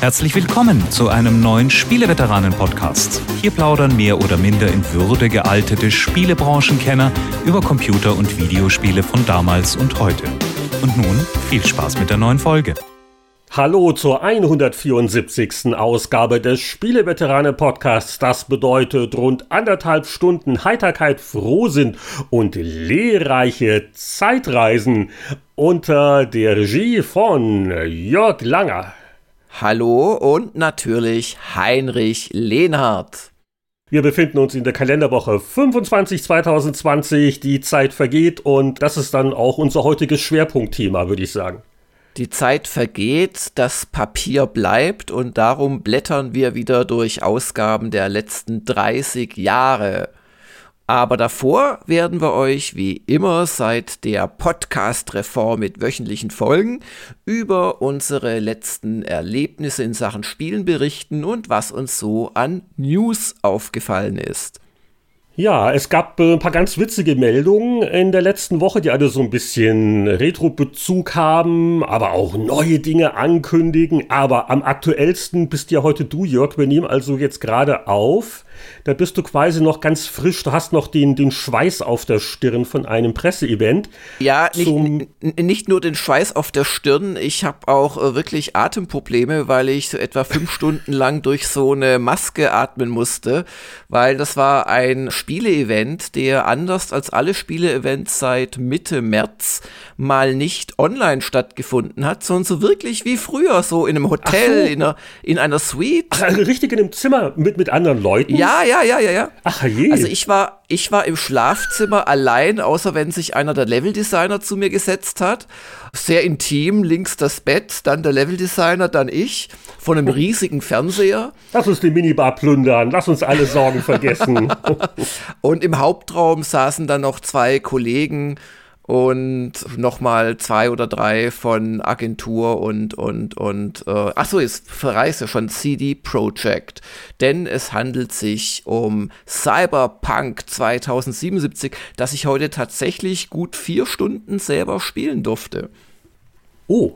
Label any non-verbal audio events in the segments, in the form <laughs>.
Herzlich willkommen zu einem neuen Spieleveteranen-Podcast. Hier plaudern mehr oder minder in Würde gealtete Spielebranchenkenner über Computer- und Videospiele von damals und heute. Und nun viel Spaß mit der neuen Folge. Hallo zur 174. Ausgabe des Spieleveteranen-Podcasts. Das bedeutet rund anderthalb Stunden Heiterkeit, Frohsinn und lehrreiche Zeitreisen unter der Regie von Jörg Langer. Hallo und natürlich Heinrich Lehnhardt. Wir befinden uns in der Kalenderwoche 25 2020. Die Zeit vergeht und das ist dann auch unser heutiges Schwerpunktthema, würde ich sagen. Die Zeit vergeht, das Papier bleibt und darum blättern wir wieder durch Ausgaben der letzten 30 Jahre. Aber davor werden wir euch wie immer seit der Podcast-Reform mit wöchentlichen Folgen über unsere letzten Erlebnisse in Sachen Spielen berichten und was uns so an News aufgefallen ist. Ja, es gab äh, ein paar ganz witzige Meldungen in der letzten Woche, die alle so ein bisschen Retro-Bezug haben, aber auch neue Dinge ankündigen. Aber am aktuellsten bist ja heute du, Jörg. Wir nehmen also jetzt gerade auf da bist du quasi noch ganz frisch, du hast noch den, den Schweiß auf der Stirn von einem Presseevent. Ja, nicht, nicht nur den Schweiß auf der Stirn, ich habe auch äh, wirklich Atemprobleme, weil ich so etwa fünf <laughs> Stunden lang durch so eine Maske atmen musste, weil das war ein Spieleevent, der anders als alle Spieleevents seit Mitte März mal nicht online stattgefunden hat, sondern so wirklich wie früher, so in einem Hotel, so. in, einer, in einer Suite. Ach, also richtig in einem Zimmer mit, mit anderen Leuten? Ja, ja, ja, ja, ja. Ach je. Also ich war, ich war im Schlafzimmer allein, außer wenn sich einer der Leveldesigner zu mir gesetzt hat. Sehr intim, links das Bett, dann der Leveldesigner, dann ich, von einem riesigen Fernseher. Lass uns die Minibar plündern, lass uns alle Sorgen vergessen. <laughs> Und im Hauptraum saßen dann noch zwei Kollegen und nochmal zwei oder drei von Agentur und und und äh, ach so jetzt verreist ja schon CD Projekt, denn es handelt sich um Cyberpunk 2077, das ich heute tatsächlich gut vier Stunden selber spielen durfte. Oh,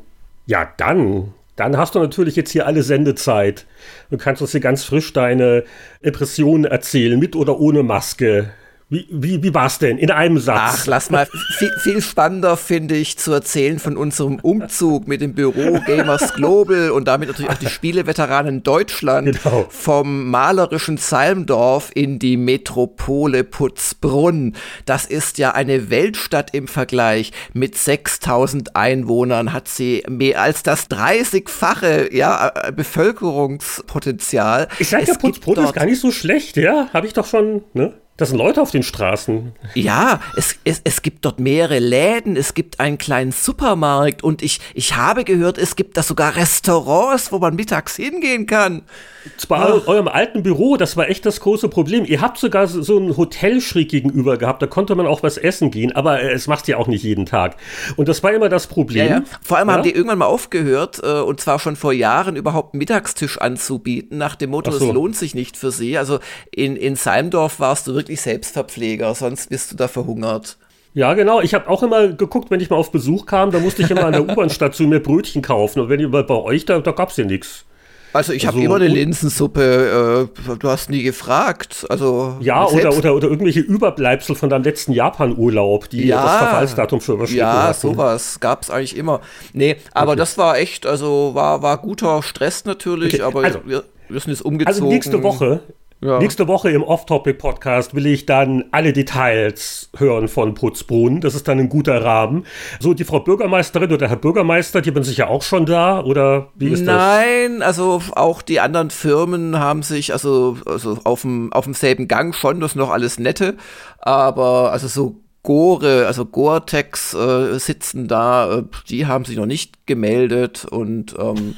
ja dann. Dann hast du natürlich jetzt hier alle Sendezeit. Du kannst uns hier ganz frisch deine Impressionen erzählen, mit oder ohne Maske. Wie, wie, wie war es denn? In einem Satz. Ach, lass mal. viel, viel spannender finde ich zu erzählen von unserem Umzug mit dem Büro Gamers <laughs> Global und damit natürlich auch die Spieleveteranen Deutschland genau. vom malerischen Salmdorf in die Metropole Putzbrunn. Das ist ja eine Weltstadt im Vergleich. Mit 6000 Einwohnern hat sie mehr als das 30-fache ja, äh, Bevölkerungspotenzial. Ich sage ja, Putzbrunn ist gar nicht so schlecht, ja? Habe ich doch schon, ne? Das sind Leute auf den Straßen. Ja, es, es, es gibt dort mehrere Läden, es gibt einen kleinen Supermarkt und ich, ich habe gehört, es gibt da sogar Restaurants, wo man mittags hingehen kann. Bei oh. eurem alten Büro, das war echt das große Problem. Ihr habt sogar so, so einen Hotelschräg gegenüber gehabt, da konnte man auch was essen gehen, aber äh, es macht ja auch nicht jeden Tag. Und das war immer das Problem. Ja, ja. Vor allem ja? haben die irgendwann mal aufgehört, äh, und zwar schon vor Jahren, überhaupt Mittagstisch anzubieten, nach dem Motto, es so. lohnt sich nicht für sie. Also in, in Salmdorf warst du wirklich wirklich Selbstverpfleger, sonst bist du da verhungert. Ja, genau. Ich habe auch immer geguckt, wenn ich mal auf Besuch kam, da musste ich immer an der <laughs> U-Bahn-Station mir Brötchen kaufen. Und wenn ihr bei euch, da, da gab es ja nichts. Also ich habe also, immer eine Linsensuppe, äh, du hast nie gefragt. Also ja, oder, oder, oder irgendwelche Überbleibsel von deinem letzten Japan-Urlaub, die ja, das Verfallsdatum für überschritten Ja, hatten. sowas gab es eigentlich immer. Nee, aber okay. das war echt, also war, war guter Stress natürlich, okay. aber also, wir, wir sind jetzt umgezogen. Also nächste Woche ja. Nächste Woche im Off-Topic-Podcast will ich dann alle Details hören von Putzbrunn. Das ist dann ein guter Rahmen. So, die Frau Bürgermeisterin oder Herr Bürgermeister, die sind sicher auch schon da oder wie ist Nein, das? Nein, also auch die anderen Firmen haben sich, also, also auf dem, auf demselben Gang schon, das ist noch alles nette, aber also so Gore, also Gore-Tex äh, sitzen da, äh, die haben sich noch nicht gemeldet und ähm,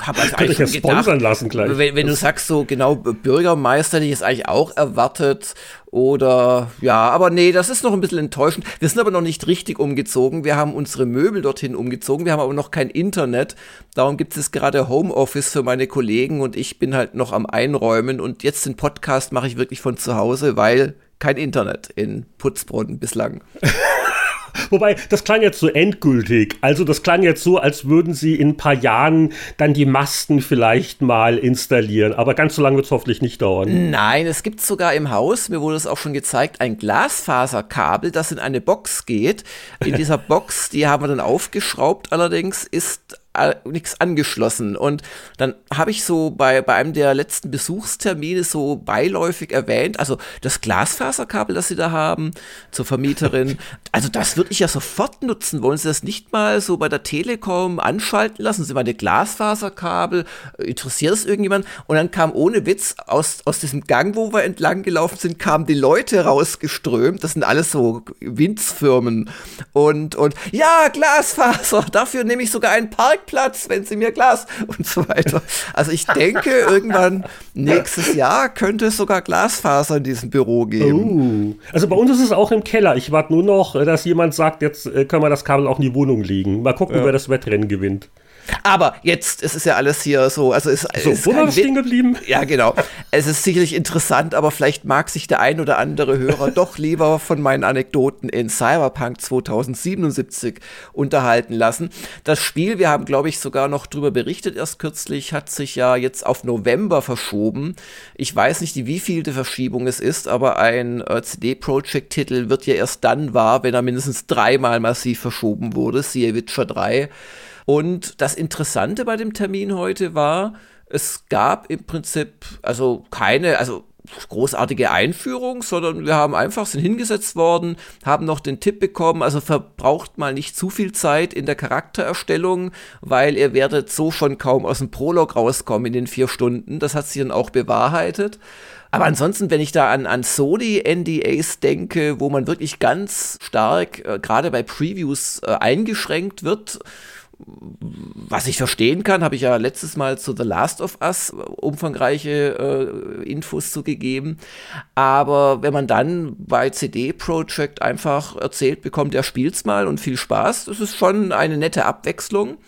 habe also eigentlich ja sponsern lassen gleich. Wenn, wenn du sagst so genau Bürgermeister, die ist eigentlich auch erwartet oder ja, aber nee, das ist noch ein bisschen enttäuschend. Wir sind aber noch nicht richtig umgezogen. Wir haben unsere Möbel dorthin umgezogen. Wir haben aber noch kein Internet. Darum gibt es gerade Homeoffice für meine Kollegen und ich bin halt noch am Einräumen und jetzt den Podcast mache ich wirklich von zu Hause, weil kein Internet in Putzbrunnen bislang. <laughs> Wobei, das klang jetzt so endgültig. Also das klang jetzt so, als würden sie in ein paar Jahren dann die Masten vielleicht mal installieren. Aber ganz so lange wird es hoffentlich nicht dauern. Nein, es gibt sogar im Haus, mir wurde es auch schon gezeigt, ein Glasfaserkabel, das in eine Box geht. In dieser Box, die haben wir dann aufgeschraubt, allerdings ist nichts angeschlossen. Und dann habe ich so bei, bei einem der letzten Besuchstermine so beiläufig erwähnt, also das Glasfaserkabel, das sie da haben, zur Vermieterin, <laughs> also das würde ich ja sofort nutzen. Wollen Sie das nicht mal so bei der Telekom anschalten lassen? Sie meine Glasfaserkabel, interessiert das irgendjemand? Und dann kam ohne Witz aus, aus diesem Gang, wo wir entlang gelaufen sind, kamen die Leute rausgeströmt. Das sind alles so Winzfirmen. Und, und ja, Glasfaser, <laughs> dafür nehme ich sogar einen Park Parkplatz, wenn Sie mir Glas und so weiter. Also ich denke, <laughs> irgendwann nächstes Jahr könnte es sogar Glasfaser in diesem Büro geben. Uh, also bei uns ist es auch im Keller. Ich warte nur noch, dass jemand sagt, jetzt äh, können wir das Kabel auch in die Wohnung legen. Mal gucken, ja. wer das Wettrennen gewinnt. Aber jetzt, es ist ja alles hier so, also es so, ist war stehen geblieben? Ja, genau. Es ist sicherlich interessant, aber vielleicht mag sich der ein oder andere Hörer <laughs> doch lieber von meinen Anekdoten in Cyberpunk 2077 unterhalten lassen. Das Spiel, wir haben, glaube ich, sogar noch drüber berichtet erst kürzlich, hat sich ja jetzt auf November verschoben. Ich weiß nicht, wie vielte Verschiebung es ist, aber ein äh, CD-Projekt-Titel wird ja erst dann wahr, wenn er mindestens dreimal massiv verschoben wurde, siehe Witcher 3. Und das Interessante bei dem Termin heute war, es gab im Prinzip also keine, also großartige Einführung, sondern wir haben einfach sind hingesetzt worden, haben noch den Tipp bekommen, also verbraucht mal nicht zu viel Zeit in der Charaktererstellung, weil ihr werdet so schon kaum aus dem Prolog rauskommen in den vier Stunden. Das hat sich dann auch bewahrheitet. Aber ansonsten, wenn ich da an, an Sony-NDAs denke, wo man wirklich ganz stark, äh, gerade bei Previews, äh, eingeschränkt wird, was ich verstehen kann, habe ich ja letztes Mal zu The Last of Us umfangreiche äh, Infos zugegeben. Aber wenn man dann bei CD Projekt einfach erzählt bekommt, er spielt's mal und viel Spaß, das ist schon eine nette Abwechslung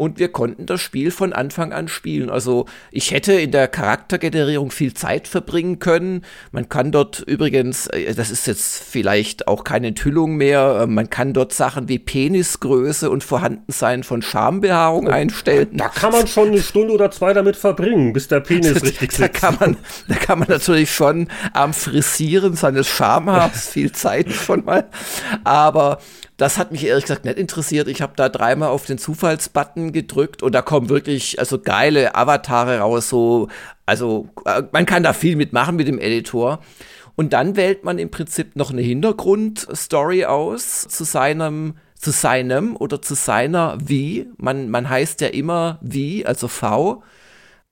und wir konnten das Spiel von Anfang an spielen. Also ich hätte in der Charaktergenerierung viel Zeit verbringen können. Man kann dort übrigens, äh, das ist jetzt vielleicht auch keine Enthüllung mehr, äh, man kann dort Sachen wie Penisgröße und Vorhandensein von Schambehaarung oh, einstellen. Da kann man schon eine Stunde oder zwei damit verbringen, bis der Penis richtig sitzt. Da kann man, da kann man natürlich schon am Frisieren seines Schamhaars <laughs> viel Zeit schon mal. Aber das hat mich ehrlich gesagt nicht interessiert. Ich habe da dreimal auf den Zufallsbutton gedrückt und da kommen wirklich also geile Avatare raus. So, also äh, man kann da viel mitmachen mit dem Editor. Und dann wählt man im Prinzip noch eine Hintergrundstory aus zu seinem zu seinem oder zu seiner wie. Man, man heißt ja immer wie, also V.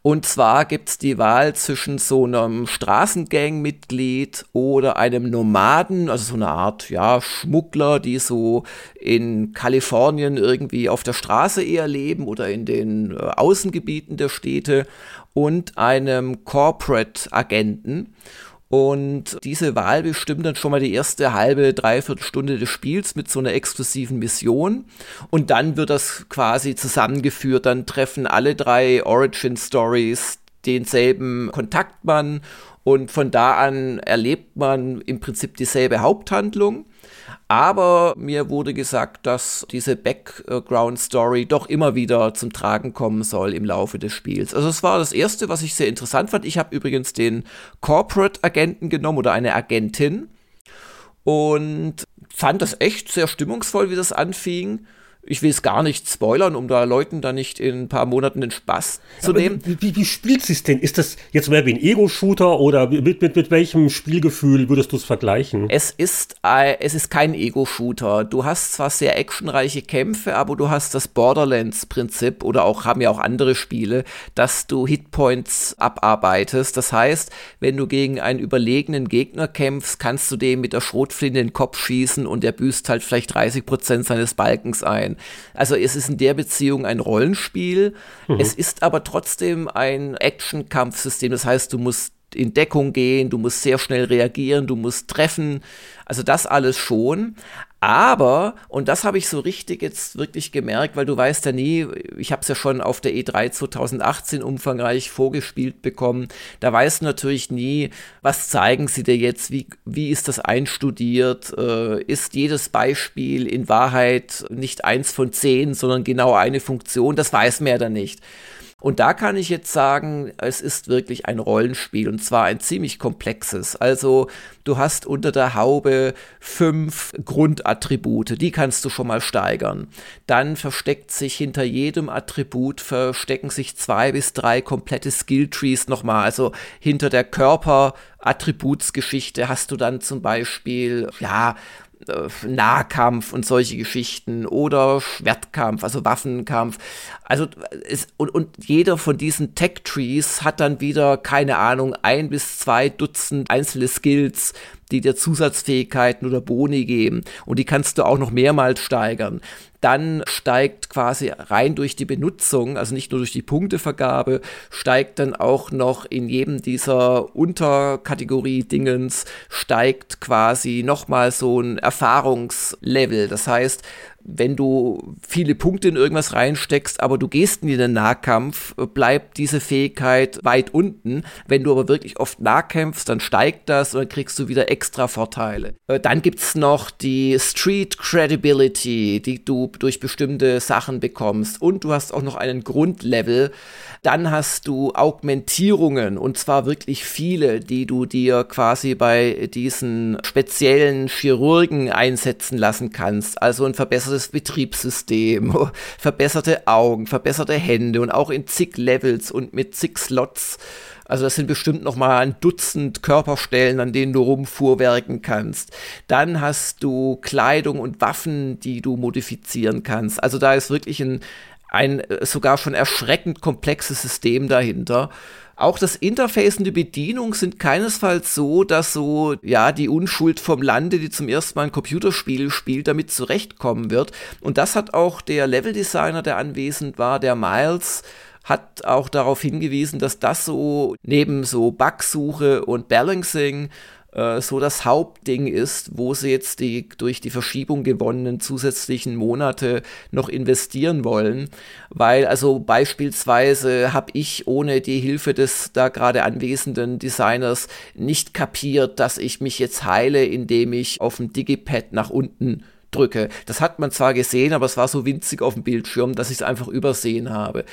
Und zwar gibt es die Wahl zwischen so einem Straßengang-Mitglied oder einem Nomaden, also so eine Art, ja, Schmuggler, die so in Kalifornien irgendwie auf der Straße eher leben oder in den äh, Außengebieten der Städte und einem Corporate-Agenten. Und diese Wahl bestimmt dann schon mal die erste halbe, dreiviertel Stunde des Spiels mit so einer exklusiven Mission. Und dann wird das quasi zusammengeführt. Dann treffen alle drei Origin Stories denselben Kontaktmann und von da an erlebt man im Prinzip dieselbe Haupthandlung. Aber mir wurde gesagt, dass diese Background-Story doch immer wieder zum Tragen kommen soll im Laufe des Spiels. Also es war das Erste, was ich sehr interessant fand. Ich habe übrigens den Corporate-Agenten genommen oder eine Agentin und fand das echt sehr stimmungsvoll, wie das anfing ich will es gar nicht spoilern, um da Leuten da nicht in ein paar Monaten den Spaß zu Aber nehmen. Wie, wie spielt sich denn? Ist das jetzt mehr wie ein Ego-Shooter oder mit, mit, mit welchem Spielgefühl würdest du es vergleichen? Es ist, äh, es ist kein Ego-Shooter. Du hast zwar sehr actionreiche Kämpfe, aber du hast das Borderlands-Prinzip oder auch haben ja auch andere Spiele, dass du Hitpoints abarbeitest. Das heißt, wenn du gegen einen überlegenen Gegner kämpfst, kannst du dem mit der Schrotflinte in den Kopf schießen und der büßt halt vielleicht 30 Prozent seines Balkens ein. Also es ist in der Beziehung ein Rollenspiel. Mhm. Es ist aber trotzdem ein Action-Kampfsystem. Das heißt, du musst in Deckung gehen, du musst sehr schnell reagieren, du musst treffen. Also das alles schon. Aber, und das habe ich so richtig jetzt wirklich gemerkt, weil du weißt ja nie, ich habe es ja schon auf der E3 2018 umfangreich vorgespielt bekommen, da weißt du natürlich nie, was zeigen sie dir jetzt, wie, wie ist das einstudiert, äh, ist jedes Beispiel in Wahrheit nicht eins von zehn, sondern genau eine Funktion, das weiß man ja dann nicht. Und da kann ich jetzt sagen, es ist wirklich ein Rollenspiel und zwar ein ziemlich komplexes. Also du hast unter der Haube fünf Grundattribute, die kannst du schon mal steigern. Dann versteckt sich hinter jedem Attribut verstecken sich zwei bis drei komplette Skilltrees nochmal. Also hinter der Körperattributsgeschichte hast du dann zum Beispiel, ja, Nahkampf und solche Geschichten oder Schwertkampf, also Waffenkampf. Also es, und, und jeder von diesen Tech-Trees hat dann wieder, keine Ahnung, ein bis zwei Dutzend einzelne Skills, die dir Zusatzfähigkeiten oder Boni geben. Und die kannst du auch noch mehrmals steigern. Dann steigt quasi rein durch die Benutzung, also nicht nur durch die Punktevergabe, steigt dann auch noch in jedem dieser Unterkategorie-Dingens, steigt quasi nochmal so ein Erfahrungslevel. Das heißt, wenn du viele Punkte in irgendwas reinsteckst, aber du gehst nie in den Nahkampf, bleibt diese Fähigkeit weit unten. Wenn du aber wirklich oft nahkämpfst, dann steigt das und dann kriegst du wieder extra Vorteile. Äh, dann gibt's noch die Street Credibility, die du durch bestimmte Sachen bekommst. Und du hast auch noch einen Grundlevel. Dann hast du Augmentierungen und zwar wirklich viele, die du dir quasi bei diesen speziellen Chirurgen einsetzen lassen kannst. Also ein verbessertes Betriebssystem, <laughs> verbesserte Augen, verbesserte Hände und auch in zig Levels und mit zig Slots. Also das sind bestimmt noch mal ein Dutzend Körperstellen, an denen du rumfuhrwerken kannst. Dann hast du Kleidung und Waffen, die du modifizieren kannst. Also da ist wirklich ein, ein sogar schon erschreckend komplexes System dahinter. Auch das Interface und die Bedienung sind keinesfalls so, dass so, ja, die Unschuld vom Lande, die zum ersten Mal ein Computerspiel spielt, damit zurechtkommen wird. Und das hat auch der Leveldesigner, der anwesend war, der Miles, hat auch darauf hingewiesen, dass das so neben so Bugsuche und Balancing äh, so das Hauptding ist, wo sie jetzt die durch die Verschiebung gewonnenen zusätzlichen Monate noch investieren wollen. Weil also beispielsweise habe ich ohne die Hilfe des da gerade anwesenden Designers nicht kapiert, dass ich mich jetzt heile, indem ich auf dem Digipad nach unten drücke. Das hat man zwar gesehen, aber es war so winzig auf dem Bildschirm, dass ich es einfach übersehen habe.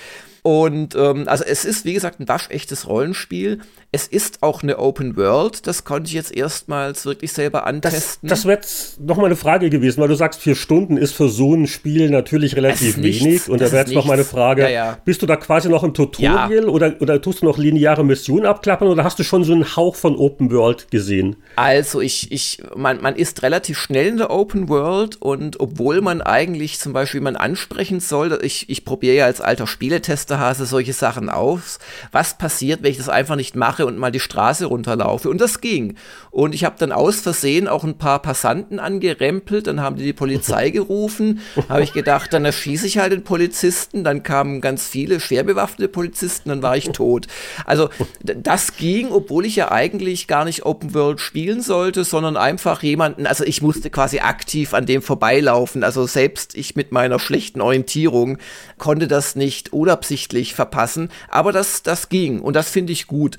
Und ähm, also es ist, wie gesagt, ein waschechtes Rollenspiel. Es ist auch eine Open World. Das konnte ich jetzt erstmals wirklich selber antesten. Das, das wäre jetzt nochmal eine Frage gewesen, weil du sagst, vier Stunden ist für so ein Spiel natürlich relativ wenig. Und da wäre jetzt noch meine Frage, ja, ja. bist du da quasi noch im Tutorial ja. oder, oder tust du noch lineare Missionen abklappern oder hast du schon so einen Hauch von Open World gesehen? Also ich, ich, man, man ist relativ schnell in der Open World und obwohl man eigentlich zum Beispiel man ansprechen soll, ich, ich probiere ja als alter Spieletester Osterhase solche Sachen aus. Was passiert, wenn ich das einfach nicht mache und mal die Straße runterlaufe? Und das ging. Und ich habe dann aus Versehen auch ein paar Passanten angerempelt, dann haben die die Polizei gerufen, habe ich gedacht, dann erschieße ich halt den Polizisten, dann kamen ganz viele schwer bewaffnete Polizisten, dann war ich tot. Also das ging, obwohl ich ja eigentlich gar nicht Open World spielen sollte, sondern einfach jemanden, also ich musste quasi aktiv an dem vorbeilaufen, also selbst ich mit meiner schlechten Orientierung konnte das nicht unabsichtlich absichtlich verpassen, aber das, das ging und das finde ich gut.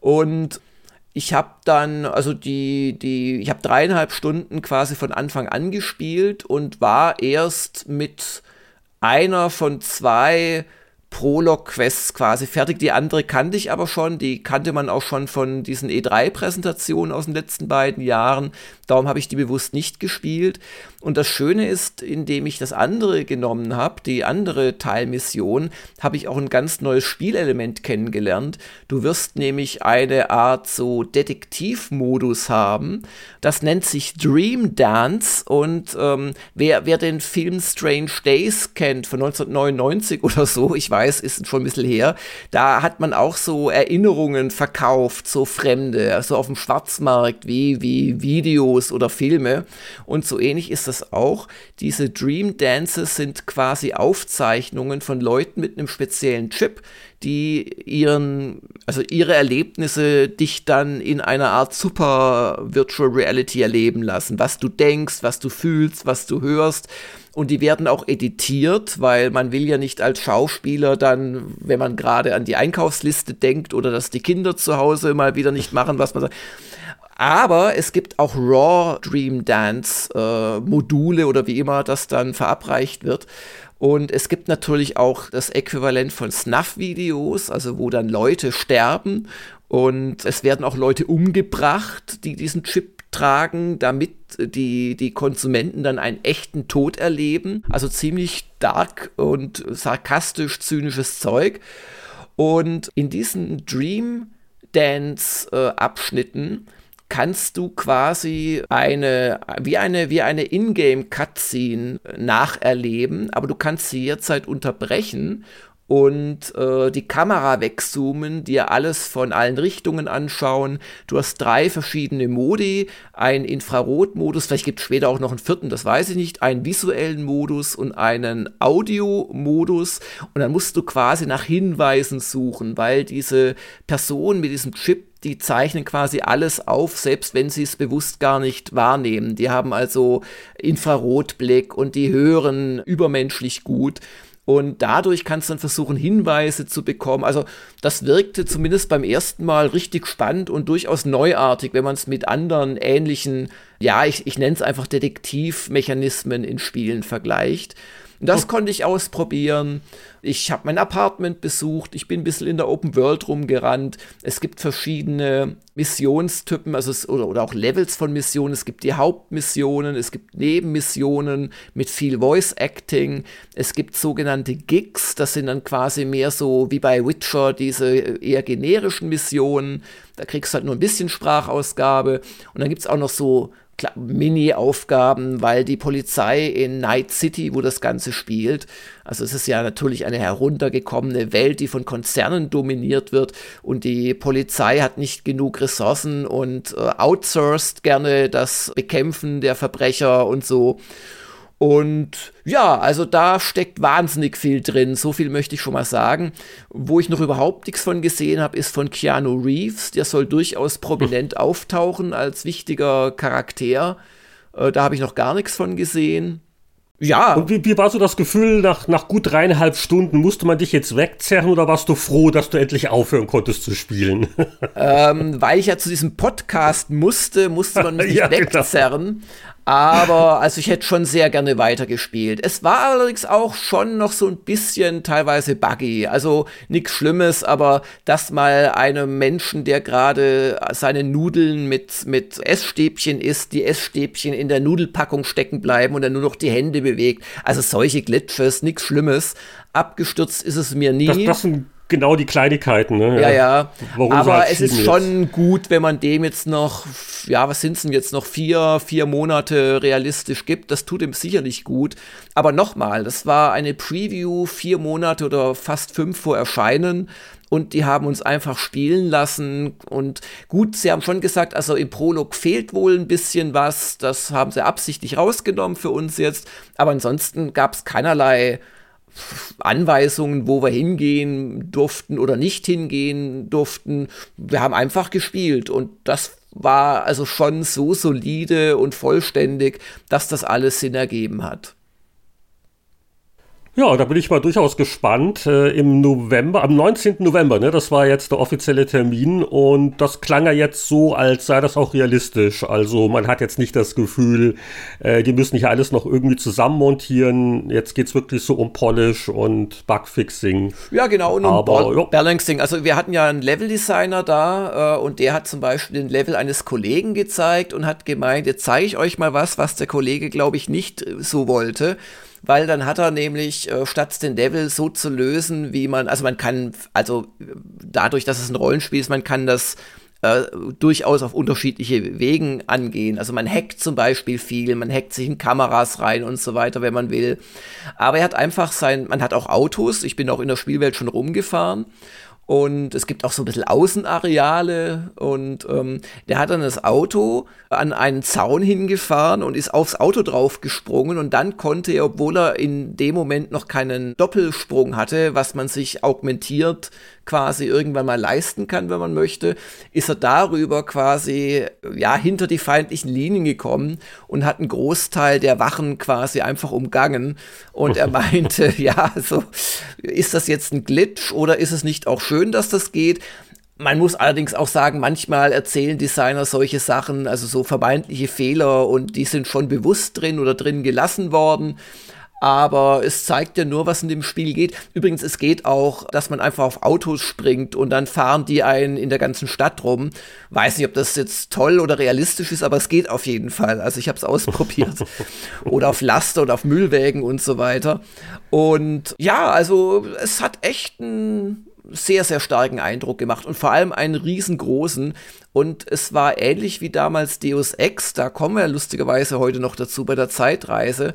Und ich habe dann, also die, die, ich habe dreieinhalb Stunden quasi von Anfang an gespielt und war erst mit einer von zwei Prolog-Quests quasi fertig. Die andere kannte ich aber schon, die kannte man auch schon von diesen E3-Präsentationen aus den letzten beiden Jahren. Darum habe ich die bewusst nicht gespielt. Und das Schöne ist, indem ich das andere genommen habe, die andere Teilmission, habe ich auch ein ganz neues Spielelement kennengelernt. Du wirst nämlich eine Art so Detektivmodus haben. Das nennt sich Dream Dance. Und ähm, wer, wer den Film Strange Days kennt von 1999 <laughs> oder so, ich weiß, ist schon ein bisschen her. Da hat man auch so Erinnerungen verkauft, so Fremde, also auf dem Schwarzmarkt, wie, wie Videos oder Filme. Und so ähnlich ist das auch. Diese Dream Dances sind quasi Aufzeichnungen von Leuten mit einem speziellen Chip, die ihren, also ihre Erlebnisse dich dann in einer Art super Virtual Reality erleben lassen. Was du denkst, was du fühlst, was du hörst. Und die werden auch editiert, weil man will ja nicht als Schauspieler dann, wenn man gerade an die Einkaufsliste denkt oder dass die Kinder zu Hause mal wieder nicht machen, was man sagt. Aber es gibt auch Raw Dream Dance äh, Module oder wie immer das dann verabreicht wird. Und es gibt natürlich auch das Äquivalent von Snuff-Videos, also wo dann Leute sterben und es werden auch Leute umgebracht, die diesen Chip tragen, damit die, die Konsumenten dann einen echten Tod erleben. Also ziemlich dark und sarkastisch zynisches Zeug. Und in diesen Dream Dance-Abschnitten äh, kannst du quasi eine, wie eine, wie eine Ingame-Cutscene nacherleben, aber du kannst sie jederzeit unterbrechen und äh, die Kamera wegzoomen, dir alles von allen Richtungen anschauen. Du hast drei verschiedene Modi, einen Infrarotmodus, vielleicht gibt es später auch noch einen vierten, das weiß ich nicht, einen visuellen Modus und einen Audio-Modus. Und dann musst du quasi nach Hinweisen suchen, weil diese Person mit diesem Chip die zeichnen quasi alles auf, selbst wenn sie es bewusst gar nicht wahrnehmen. Die haben also Infrarotblick und die hören übermenschlich gut. Und dadurch kannst du dann versuchen, Hinweise zu bekommen. Also das wirkte zumindest beim ersten Mal richtig spannend und durchaus neuartig, wenn man es mit anderen ähnlichen, ja, ich, ich nenne es einfach Detektivmechanismen in Spielen vergleicht. Und das konnte ich ausprobieren. Ich habe mein Apartment besucht, ich bin ein bisschen in der Open World rumgerannt. Es gibt verschiedene Missionstypen, also es, oder, oder auch Levels von Missionen. Es gibt die Hauptmissionen, es gibt Nebenmissionen mit viel Voice Acting. Es gibt sogenannte Gigs, das sind dann quasi mehr so wie bei Witcher diese eher generischen Missionen. Da kriegst du halt nur ein bisschen Sprachausgabe. Und dann gibt es auch noch so Mini-Aufgaben, weil die Polizei in Night City, wo das Ganze spielt, also es ist ja natürlich eine heruntergekommene Welt, die von Konzernen dominiert wird und die Polizei hat nicht genug Ressourcen und äh, outsourced gerne das Bekämpfen der Verbrecher und so. Und ja, also da steckt wahnsinnig viel drin, so viel möchte ich schon mal sagen. Wo ich noch überhaupt nichts von gesehen habe, ist von Keanu Reeves. Der soll durchaus prominent auftauchen als wichtiger Charakter. Äh, da habe ich noch gar nichts von gesehen. Ja. Und wie, wie war so das Gefühl, nach, nach gut dreieinhalb Stunden musste man dich jetzt wegzerren oder warst du froh, dass du endlich aufhören konntest zu spielen? <laughs> Ähm, weil ich ja zu diesem Podcast musste, musste man mich <laughs> ja, genau. wegzerren. Genau. Aber also ich hätte schon sehr gerne weitergespielt. Es war allerdings auch schon noch so ein bisschen teilweise buggy. Also nichts Schlimmes, aber dass mal einem Menschen, der gerade seine Nudeln mit, mit Essstäbchen isst, die Essstäbchen in der Nudelpackung stecken bleiben und er nur noch die Hände bewegt. Also solche Glitches, nichts Schlimmes. Abgestürzt ist es mir nie. Das, das sind genau die Kleinigkeiten. Ne? Ja, ja. Warum Aber es ist schon jetzt? gut, wenn man dem jetzt noch, ja, was sind es denn jetzt noch, vier, vier Monate realistisch gibt. Das tut ihm sicherlich gut. Aber nochmal, das war eine Preview vier Monate oder fast fünf vor Erscheinen. Und die haben uns einfach spielen lassen. Und gut, sie haben schon gesagt, also im Prolog fehlt wohl ein bisschen was. Das haben sie absichtlich rausgenommen für uns jetzt. Aber ansonsten gab es keinerlei Anweisungen, wo wir hingehen durften oder nicht hingehen durften. Wir haben einfach gespielt und das war also schon so solide und vollständig, dass das alles Sinn ergeben hat. Ja, da bin ich mal durchaus gespannt. Äh, Im November, am 19. November, ne, das war jetzt der offizielle Termin und das klang ja jetzt so, als sei das auch realistisch. Also man hat jetzt nicht das Gefühl, äh, die müssen hier alles noch irgendwie zusammenmontieren. Jetzt geht es wirklich so um Polish und Bugfixing. Ja, genau, und um Aber, ja. Balancing. Also wir hatten ja einen Leveldesigner da äh, und der hat zum Beispiel den Level eines Kollegen gezeigt und hat gemeint, jetzt zeige ich euch mal was, was der Kollege, glaube ich, nicht so wollte weil dann hat er nämlich, äh, statt den Devil so zu lösen, wie man, also man kann, also dadurch, dass es ein Rollenspiel ist, man kann das äh, durchaus auf unterschiedliche Wegen angehen. Also man hackt zum Beispiel viel, man hackt sich in Kameras rein und so weiter, wenn man will. Aber er hat einfach sein, man hat auch Autos, ich bin auch in der Spielwelt schon rumgefahren und es gibt auch so ein bisschen Außenareale. Und ähm, der hat dann das Auto an einen Zaun hingefahren und ist aufs Auto drauf gesprungen und dann konnte er, obwohl er in dem Moment noch keinen Doppelsprung hatte, was man sich augmentiert quasi irgendwann mal leisten kann, wenn man möchte, ist er darüber quasi ja hinter die feindlichen Linien gekommen und hat einen Großteil der Wachen quasi einfach umgangen. Und er <laughs> meinte, ja, so ist das jetzt ein Glitch oder ist es nicht auch schön, dass das geht? Man muss allerdings auch sagen, manchmal erzählen Designer solche Sachen, also so vermeintliche Fehler und die sind schon bewusst drin oder drin gelassen worden aber es zeigt ja nur, was in dem Spiel geht. Übrigens, es geht auch, dass man einfach auf Autos springt und dann fahren die einen in der ganzen Stadt rum. Weiß nicht, ob das jetzt toll oder realistisch ist, aber es geht auf jeden Fall. Also ich habe es ausprobiert. <laughs> oder auf Laster oder auf Müllwägen und so weiter. Und ja, also es hat echt einen sehr, sehr starken Eindruck gemacht und vor allem einen riesengroßen. Und es war ähnlich wie damals Deus Ex, da kommen wir lustigerweise heute noch dazu bei der Zeitreise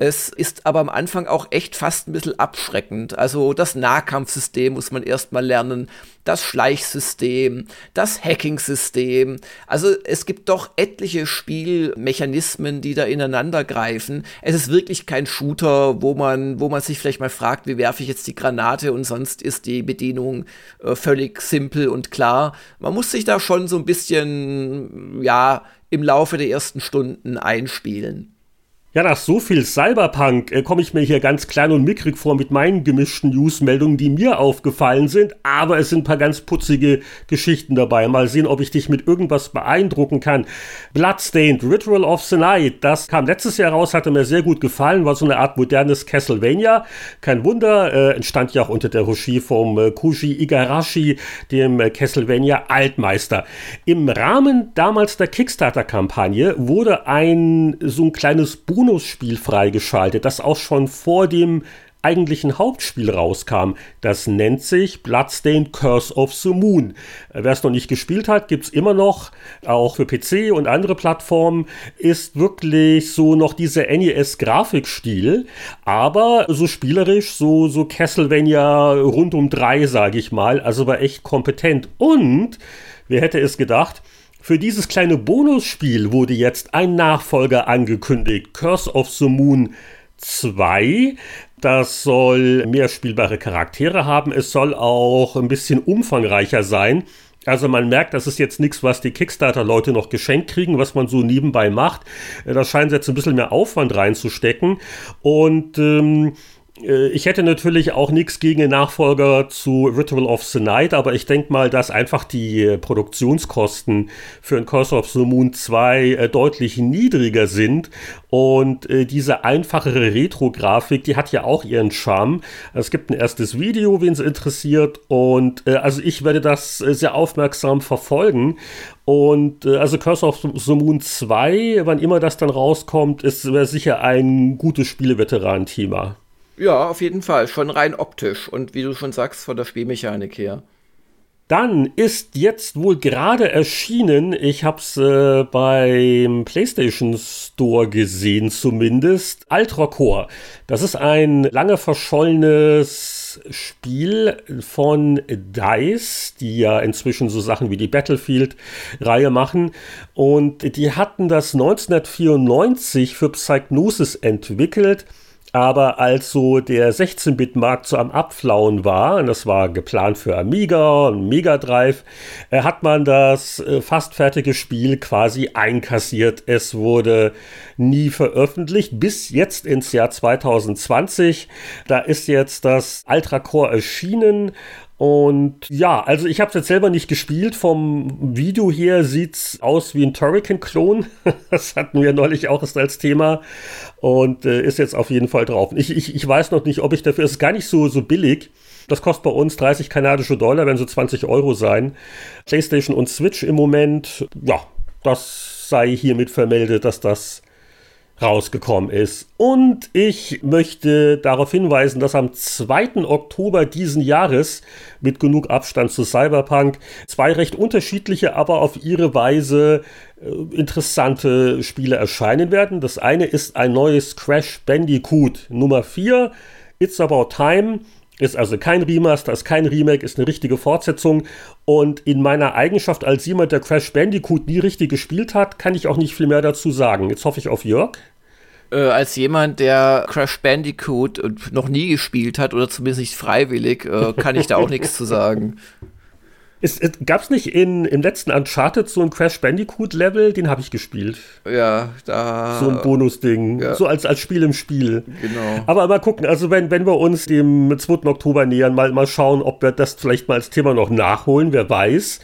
es ist aber am Anfang auch echt fast ein bisschen abschreckend. Also das Nahkampfsystem muss man erstmal lernen, das Schleichsystem, das Hacking-System. Also es gibt doch etliche Spielmechanismen, die da ineinander greifen. Es ist wirklich kein Shooter, wo man, wo man sich vielleicht mal fragt, wie werfe ich jetzt die Granate und sonst ist die Bedienung äh, völlig simpel und klar. Man muss sich da schon so ein bisschen, ja, im Laufe der ersten Stunden einspielen. Ja, nach so viel Cyberpunk äh, komme ich mir hier ganz klein und mickrig vor mit meinen gemischten Newsmeldungen, die mir aufgefallen sind, aber es sind ein paar ganz putzige Geschichten dabei. Mal sehen, ob ich dich mit irgendwas beeindrucken kann. Bloodstained, Ritual of the Night, das kam letztes Jahr raus, hatte mir sehr gut gefallen, war so eine Art modernes Castlevania. Kein Wunder, äh, entstand ja auch unter der Regie vom äh, Kuji Igarashi, dem äh, Castlevania Altmeister. Im Rahmen damals der Kickstarter-Kampagne wurde ein so ein kleines Buch Bonusspiel freigeschaltet, das auch schon vor dem eigentlichen Hauptspiel rauskam. Das nennt sich Bloodstained Curse of the Moon. Äh, wer es noch nicht gespielt hat, gibt es immer noch, auch für PC und andere Plattformen, ist wirklich so noch dieser NES-Grafikstil, aber so spielerisch, so, so Castlevania rund um drei, sage ich mal, also war echt kompetent. Und, wer hätte es gedacht, für dieses kleine Bonusspiel wurde jetzt ein Nachfolger angekündigt, Curse of the Moon 2. Das soll mehr spielbare Charaktere haben. Es soll auch ein bisschen umfangreicher sein. Also man merkt, das ist jetzt nichts, was die Kickstarter-Leute noch geschenkt kriegen, was man so nebenbei macht. Da scheint jetzt ein bisschen mehr Aufwand reinzustecken. Und ähm, äh, ich hätte natürlich auch nichts gegen den Nachfolger zu Ritual of the Night, aber ich denke mal, dass einfach die äh, Produktionskosten für ein Curse of the Moon 2 äh, deutlich niedriger sind und diese einfachere Retro-Grafik, die hat ja auch ihren Charme. Es gibt ein erstes Video, wen es interessiert und also ich werde das sehr aufmerksam verfolgen und also Curse of the Moon 2, wann immer das dann rauskommt, ist sicher ein gutes Spieleveteran-Thema. Ja, auf jeden Fall. Schon rein optisch und wie du schon sagst, von der Spielmechanik her. Dann ist jetzt wohl gerade erschienen, ich habe es äh, beim PlayStation Store gesehen zumindest, Ultra Core. Das ist ein lange verschollenes Spiel von DICE, die ja inzwischen so Sachen wie die Battlefield-Reihe machen. Und die hatten das 1994 für Psygnosis entwickelt. Aber als so der 16-Bit-Markt so am Abflauen war, und das war geplant für Amiga und Mega Drive, äh, hat man das äh, fast fertige Spiel quasi einkassiert. Es wurde nie veröffentlicht, bis jetzt ins Jahr 2020. Da ist jetzt das Ultra Core erschienen und ja, also ich habe es jetzt selber nicht gespielt. Vom Video her sieht's aus wie ein Turrican-Klon. <laughs> das hatten wir neulich auch erst als Thema und äh, ist jetzt auf jeden Fall drauf. Ich, ich, ich weiß noch nicht, ob ich dafür, es ist gar nicht so, so billig. Das kostet bei uns 30 kanadische Dollar, werden so 20 Euro sein. PlayStation und Switch im Moment, ja, das sei hiermit vermeldet, dass das rausgekommen ist. Und ich möchte darauf hinweisen, dass am 2. Oktober diesen Jahres mit genug Abstand zu Cyberpunk zwei recht unterschiedliche, aber auf ihre Weise äh, interessante Spiele erscheinen werden. Das eine ist ein neues Crash Bandicoot Nummer 4, It's About Time. Ist also kein Remaster, ist kein Remake, ist eine richtige Fortsetzung. Und in meiner Eigenschaft als jemand, der Crash Bandicoot nie richtig gespielt hat, kann ich auch nicht viel mehr dazu sagen. Jetzt hoffe ich auf Jörg. Äh, als jemand, der Crash Bandicoot noch nie gespielt hat oder zumindest nicht freiwillig, äh, kann ich da auch nichts zu sagen. <laughs> Gab es nicht in, im letzten Uncharted so ein Crash Bandicoot-Level? Den habe ich gespielt. Ja, da. So ein Bonus-Ding. Ja. So als, als Spiel im Spiel. Genau. Aber mal gucken, also wenn, wenn wir uns dem 2. Oktober nähern, mal, mal schauen, ob wir das vielleicht mal als Thema noch nachholen, wer weiß.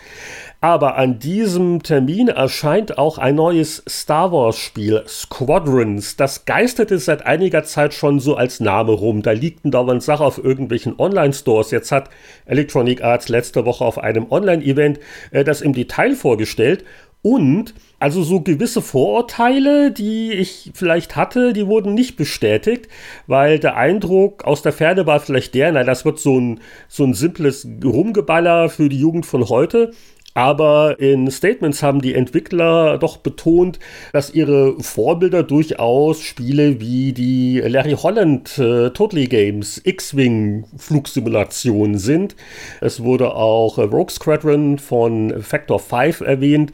Aber an diesem Termin erscheint auch ein neues Star Wars Spiel, Squadrons. Das geisterte seit einiger Zeit schon so als Name rum. Da liegten dauernd Sachen auf irgendwelchen Online-Stores. Jetzt hat Electronic Arts letzte Woche auf einem Online-Event äh, das im Detail vorgestellt. Und also so gewisse Vorurteile, die ich vielleicht hatte, die wurden nicht bestätigt, weil der Eindruck aus der Ferne war vielleicht der, na, das wird so ein, so ein simples Rumgeballer für die Jugend von heute. Aber in Statements haben die Entwickler doch betont, dass ihre Vorbilder durchaus Spiele wie die Larry Holland äh, Totally Games X-Wing Flugsimulation sind. Es wurde auch äh, Rogue Squadron von Factor 5 erwähnt.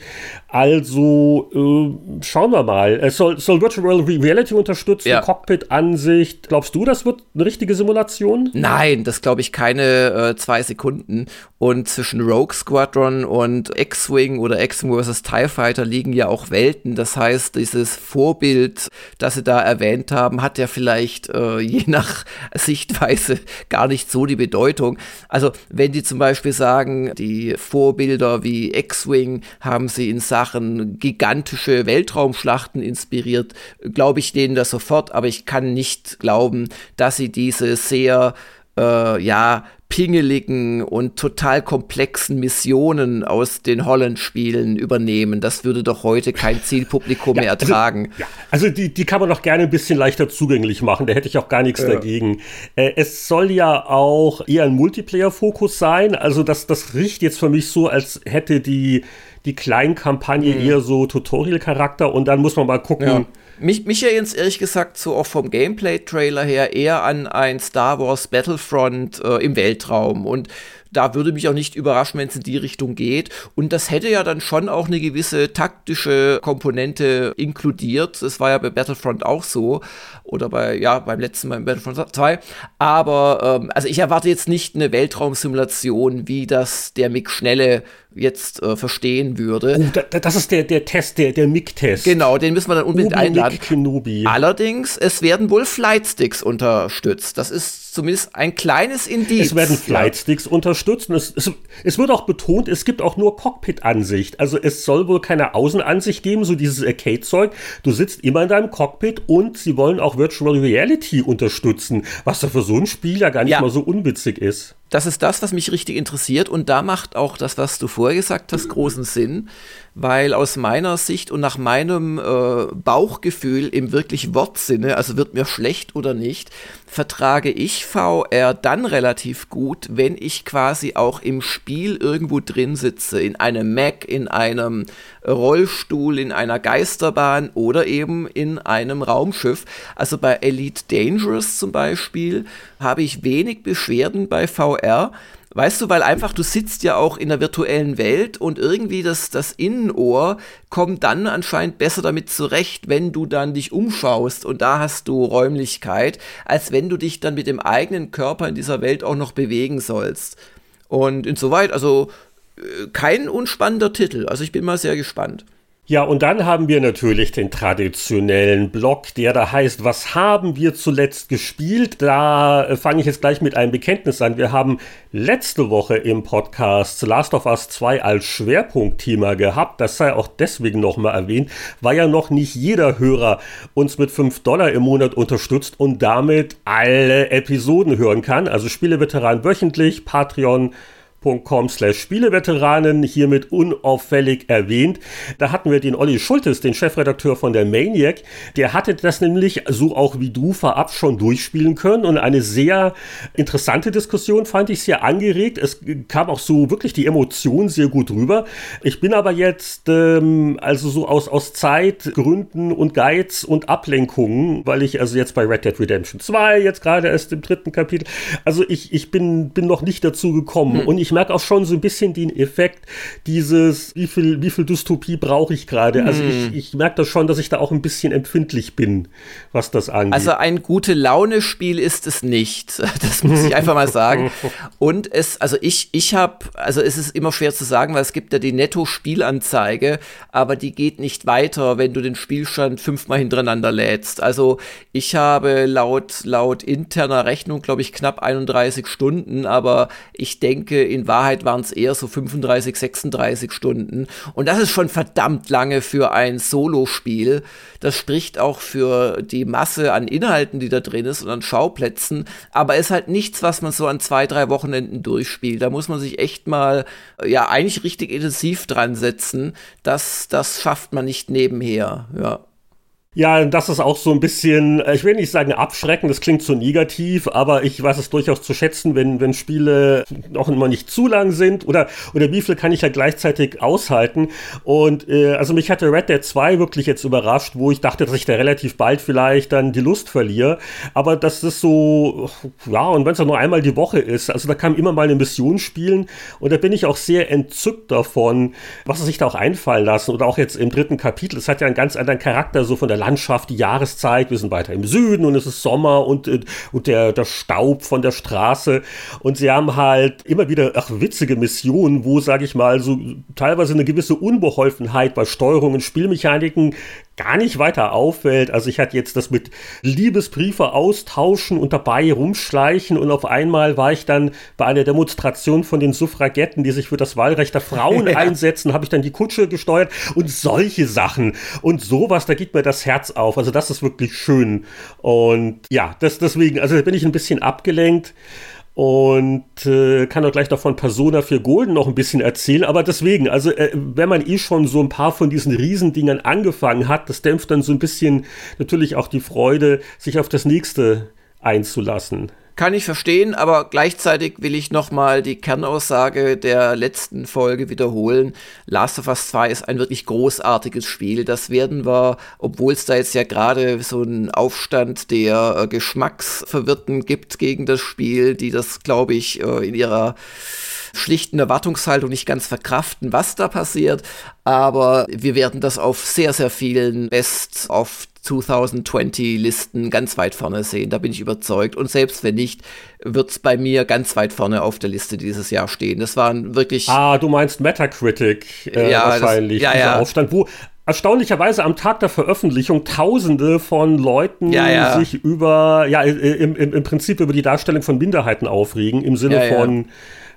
Also äh, schauen wir mal. Es soll, soll Virtual Reality unterstützen, ja. Cockpit-Ansicht. Glaubst du, das wird eine richtige Simulation? Nein, das glaube ich keine äh, zwei Sekunden. Und zwischen Rogue Squadron und X-Wing oder X-Wing vs. TIE Fighter liegen ja auch Welten. Das heißt, dieses Vorbild, das sie da erwähnt haben, hat ja vielleicht äh, je nach <laughs> Sichtweise gar nicht so die Bedeutung. Also, wenn die zum Beispiel sagen, die Vorbilder wie X-Wing haben sie in Sachen gigantische Weltraumschlachten inspiriert, glaube ich denen das sofort, aber ich kann nicht glauben, dass sie diese sehr äh, ja, pingeligen und total komplexen Missionen aus den Holland-Spielen übernehmen. Das würde doch heute kein Zielpublikum <laughs> ja, mehr also, ertragen. Also, ja, also die, die kann man doch gerne ein bisschen leichter zugänglich machen. Da hätte ich auch gar nichts ja. dagegen. Äh, es soll ja auch eher ein Multiplayer-Fokus sein. Also das, das riecht jetzt für mich so, als hätte die, die Kleinkampagne mhm. eher so Tutorial-Charakter und dann muss man mal gucken. Mich, mich erinnert ehrlich gesagt so auch vom Gameplay-Trailer her eher an ein Star Wars Battlefront äh, im Weltraum. Und da würde mich auch nicht überraschen, wenn es in die Richtung geht. Und das hätte ja dann schon auch eine gewisse taktische Komponente inkludiert. Das war ja bei Battlefront auch so. Oder bei, ja, beim letzten Mal in Battlefront 2. Aber, ähm, also ich erwarte jetzt nicht eine Weltraumsimulation, wie das der Mick Schnelle jetzt äh, verstehen würde. Oh, da, das ist der, der Test, der, der MIG-Test. Genau, den müssen wir dann unbedingt Obi einladen. Allerdings, es werden wohl Flightsticks unterstützt. Das ist zumindest ein kleines Indiz. Es werden Flightsticks ja. unterstützt. Und es, es, es, wird auch betont, es gibt auch nur Cockpit-Ansicht. Also es soll wohl keine Außenansicht geben, so dieses Arcade-Zeug. Du sitzt immer in deinem Cockpit und sie wollen auch Virtual Reality unterstützen, was ja für so ein Spiel ja gar nicht ja. mal so unwitzig ist. Das ist das, was mich richtig interessiert. Und da macht auch das, was du vorher gesagt hast, großen Sinn weil aus meiner Sicht und nach meinem äh, Bauchgefühl im wirklich Wortsinne, also wird mir schlecht oder nicht, vertrage ich VR dann relativ gut, wenn ich quasi auch im Spiel irgendwo drin sitze, in einem Mac, in einem Rollstuhl, in einer Geisterbahn oder eben in einem Raumschiff. Also bei Elite Dangerous zum Beispiel habe ich wenig Beschwerden bei VR Weißt du, weil einfach du sitzt ja auch in der virtuellen Welt und irgendwie das, das Innenohr kommt dann anscheinend besser damit zurecht, wenn du dann dich umschaust und da hast du Räumlichkeit, als wenn du dich dann mit dem eigenen Körper in dieser Welt auch noch bewegen sollst. Und insoweit, also äh, kein unspannender Titel. Also ich bin mal sehr gespannt. Ja, und dann haben wir natürlich den traditionellen Block, der da heißt, was haben wir zuletzt gespielt? Da äh, fange ich jetzt gleich mit einem Bekenntnis an. Wir haben letzte Woche im Podcast Last of Us 2 als Schwerpunktthema gehabt. Das sei auch deswegen nochmal erwähnt, weil ja noch nicht jeder Hörer uns mit 5 Dollar im Monat unterstützt und damit alle Episoden hören kann. Also Spieleveteran wöchentlich, Patreon patreon.com slash Spieleveteranen hiermit unauffällig erwähnt. Da hatten wir den Olli Schultes, den Chefredakteur von der Maniac. Der hatte das nämlich, so auch wie du, vorab schon durchspielen können und eine sehr interessante Diskussion fand ich sehr angeregt. Es kam auch so wirklich die Emotion sehr gut rüber. Ich bin aber jetzt ähm, also so aus, aus Zeitgründen und Geiz und Ablenkungen, weil ich also jetzt bei Red Dead Redemption 2 jetzt gerade erst im dritten Kapitel, also ich, ich bin, bin noch nicht dazu gekommen hm. und ich merke auch schon so ein bisschen den Effekt dieses, wie viel, wie viel Dystopie brauche ich gerade. Also ich, hm. ich merke das schon, dass ich da auch ein bisschen empfindlich bin, was das angeht. Also ein gute Laune-Spiel ist es nicht. <laughs> Das muss ich einfach mal sagen. <laughs> Und es, also ich, ich habe, also es ist immer schwer zu sagen, weil es gibt ja die Netto-Spielanzeige, aber die geht nicht weiter, wenn du den Spielstand fünfmal hintereinander lädst. Also ich habe laut, laut interner Rechnung, glaube ich, knapp 31 Stunden, aber ich denke, in Wahrheit waren es eher so 35, 36 Stunden. Und das ist schon verdammt lange für ein Solo-Spiel. Das spricht auch für die Masse an Inhalten, die da drin ist und an Schauplätzen. Aber ist halt nichts, was man so an zwei, drei Wochenenden durchspielt. Da muss man sich echt mal, ja, eigentlich richtig intensiv dran setzen. Das, das schafft man nicht nebenher, ja. Ja, das ist auch so ein bisschen, äh, ich will nicht sagen abschrecken, das klingt so negativ, aber ich weiß es durchaus zu schätzen, wenn, wenn Spiele noch immer nicht zu lang sind oder, oder wie viel kann ich ja gleichzeitig aushalten. Und äh, also mich hatte Red Dead 2 wirklich jetzt überrascht, wo ich dachte, dass ich da relativ bald vielleicht dann die Lust verliere. Aber das ist so, ja, und wenn es ja nur einmal die Woche ist, also da kann immer mal eine Mission spielen und da bin ich auch sehr entzückt davon, was sie sich da auch einfallen lassen. Oder auch jetzt im dritten Kapitel, es hat ja einen ganz anderen Charakter so von der Landschaft, die Jahreszeit. Wir sind weiter im Süden und es ist Sommer und, äh, und der, der Staub von der Straße. Und sie haben halt immer wieder ach, witzige Missionen, wo, sage ich mal, so teilweise eine gewisse Unbeholfenheit bei Steuerung und Spielmechaniken gar nicht weiter auffällt. Also ich hatte jetzt das mit Liebesbriefe austauschen und dabei rumschleichen und auf einmal war ich dann bei einer Demonstration von den Suffragetten, die sich für das Wahlrecht der Frauen <laughs> ja. einsetzen, habe ich dann die Kutsche gesteuert und solche Sachen und sowas, da geht mir das Herz auf. Also das ist wirklich schön und ja, das deswegen, also bin ich ein bisschen abgelenkt und äh, kann auch gleich noch von Persona 4 Golden noch ein bisschen erzählen. Aber deswegen, also äh, wenn man eh schon so ein paar von diesen Riesendingern angefangen hat, das dämpft dann so ein bisschen natürlich auch die Freude, sich auf das nächste einzulassen. Kann ich verstehen, aber gleichzeitig will ich nochmal die Kernaussage der letzten Folge wiederholen. Last of Us 2 ist ein wirklich großartiges Spiel. Das werden wir, obwohl es da jetzt ja gerade so einen Aufstand der äh, Geschmacksverwirrten gibt gegen das Spiel, die das, glaube ich, äh, in ihrer schlichten Erwartungshaltung nicht ganz verkraften, was da passiert. Aber wir werden das auf sehr, sehr vielen Best of 2020 Listen ganz weit vorne sehen. Da bin ich überzeugt. Und selbst wenn nicht, wird es bei mir ganz weit vorne auf der Liste dieses Jahr stehen. Das waren wirklich. Ah, du meinst Metacritic äh, ja, wahrscheinlich, das, ja, dieser ja. Aufstand, wo erstaunlicherweise am Tag der Veröffentlichung Tausende von Leuten ja, ja. sich über, ja, im, im, im Prinzip über die Darstellung von Minderheiten aufregen, im Sinne ja, von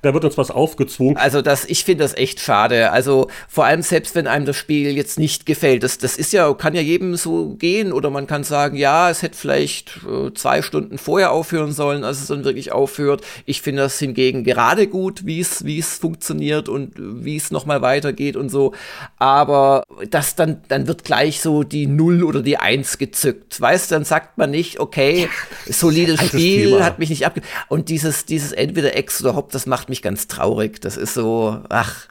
da wird uns was aufgezwungen. Also das, ich finde das echt schade. Also vor allem selbst wenn einem das Spiel jetzt nicht gefällt, das, das ist ja, kann ja jedem so gehen oder man kann sagen, ja, es hätte vielleicht äh, zwei Stunden vorher aufhören sollen, als es dann wirklich aufhört. Ich finde das hingegen gerade gut, wie es, wie es funktioniert und wie es nochmal weitergeht und so. Aber das dann, dann wird gleich so die Null oder die Eins gezückt. Weißt, dann sagt man nicht, okay, solides Spiel, hat mich nicht abge... Und dieses, dieses entweder Ex oder Hop, das macht mich mich ganz traurig. Das ist so, ach.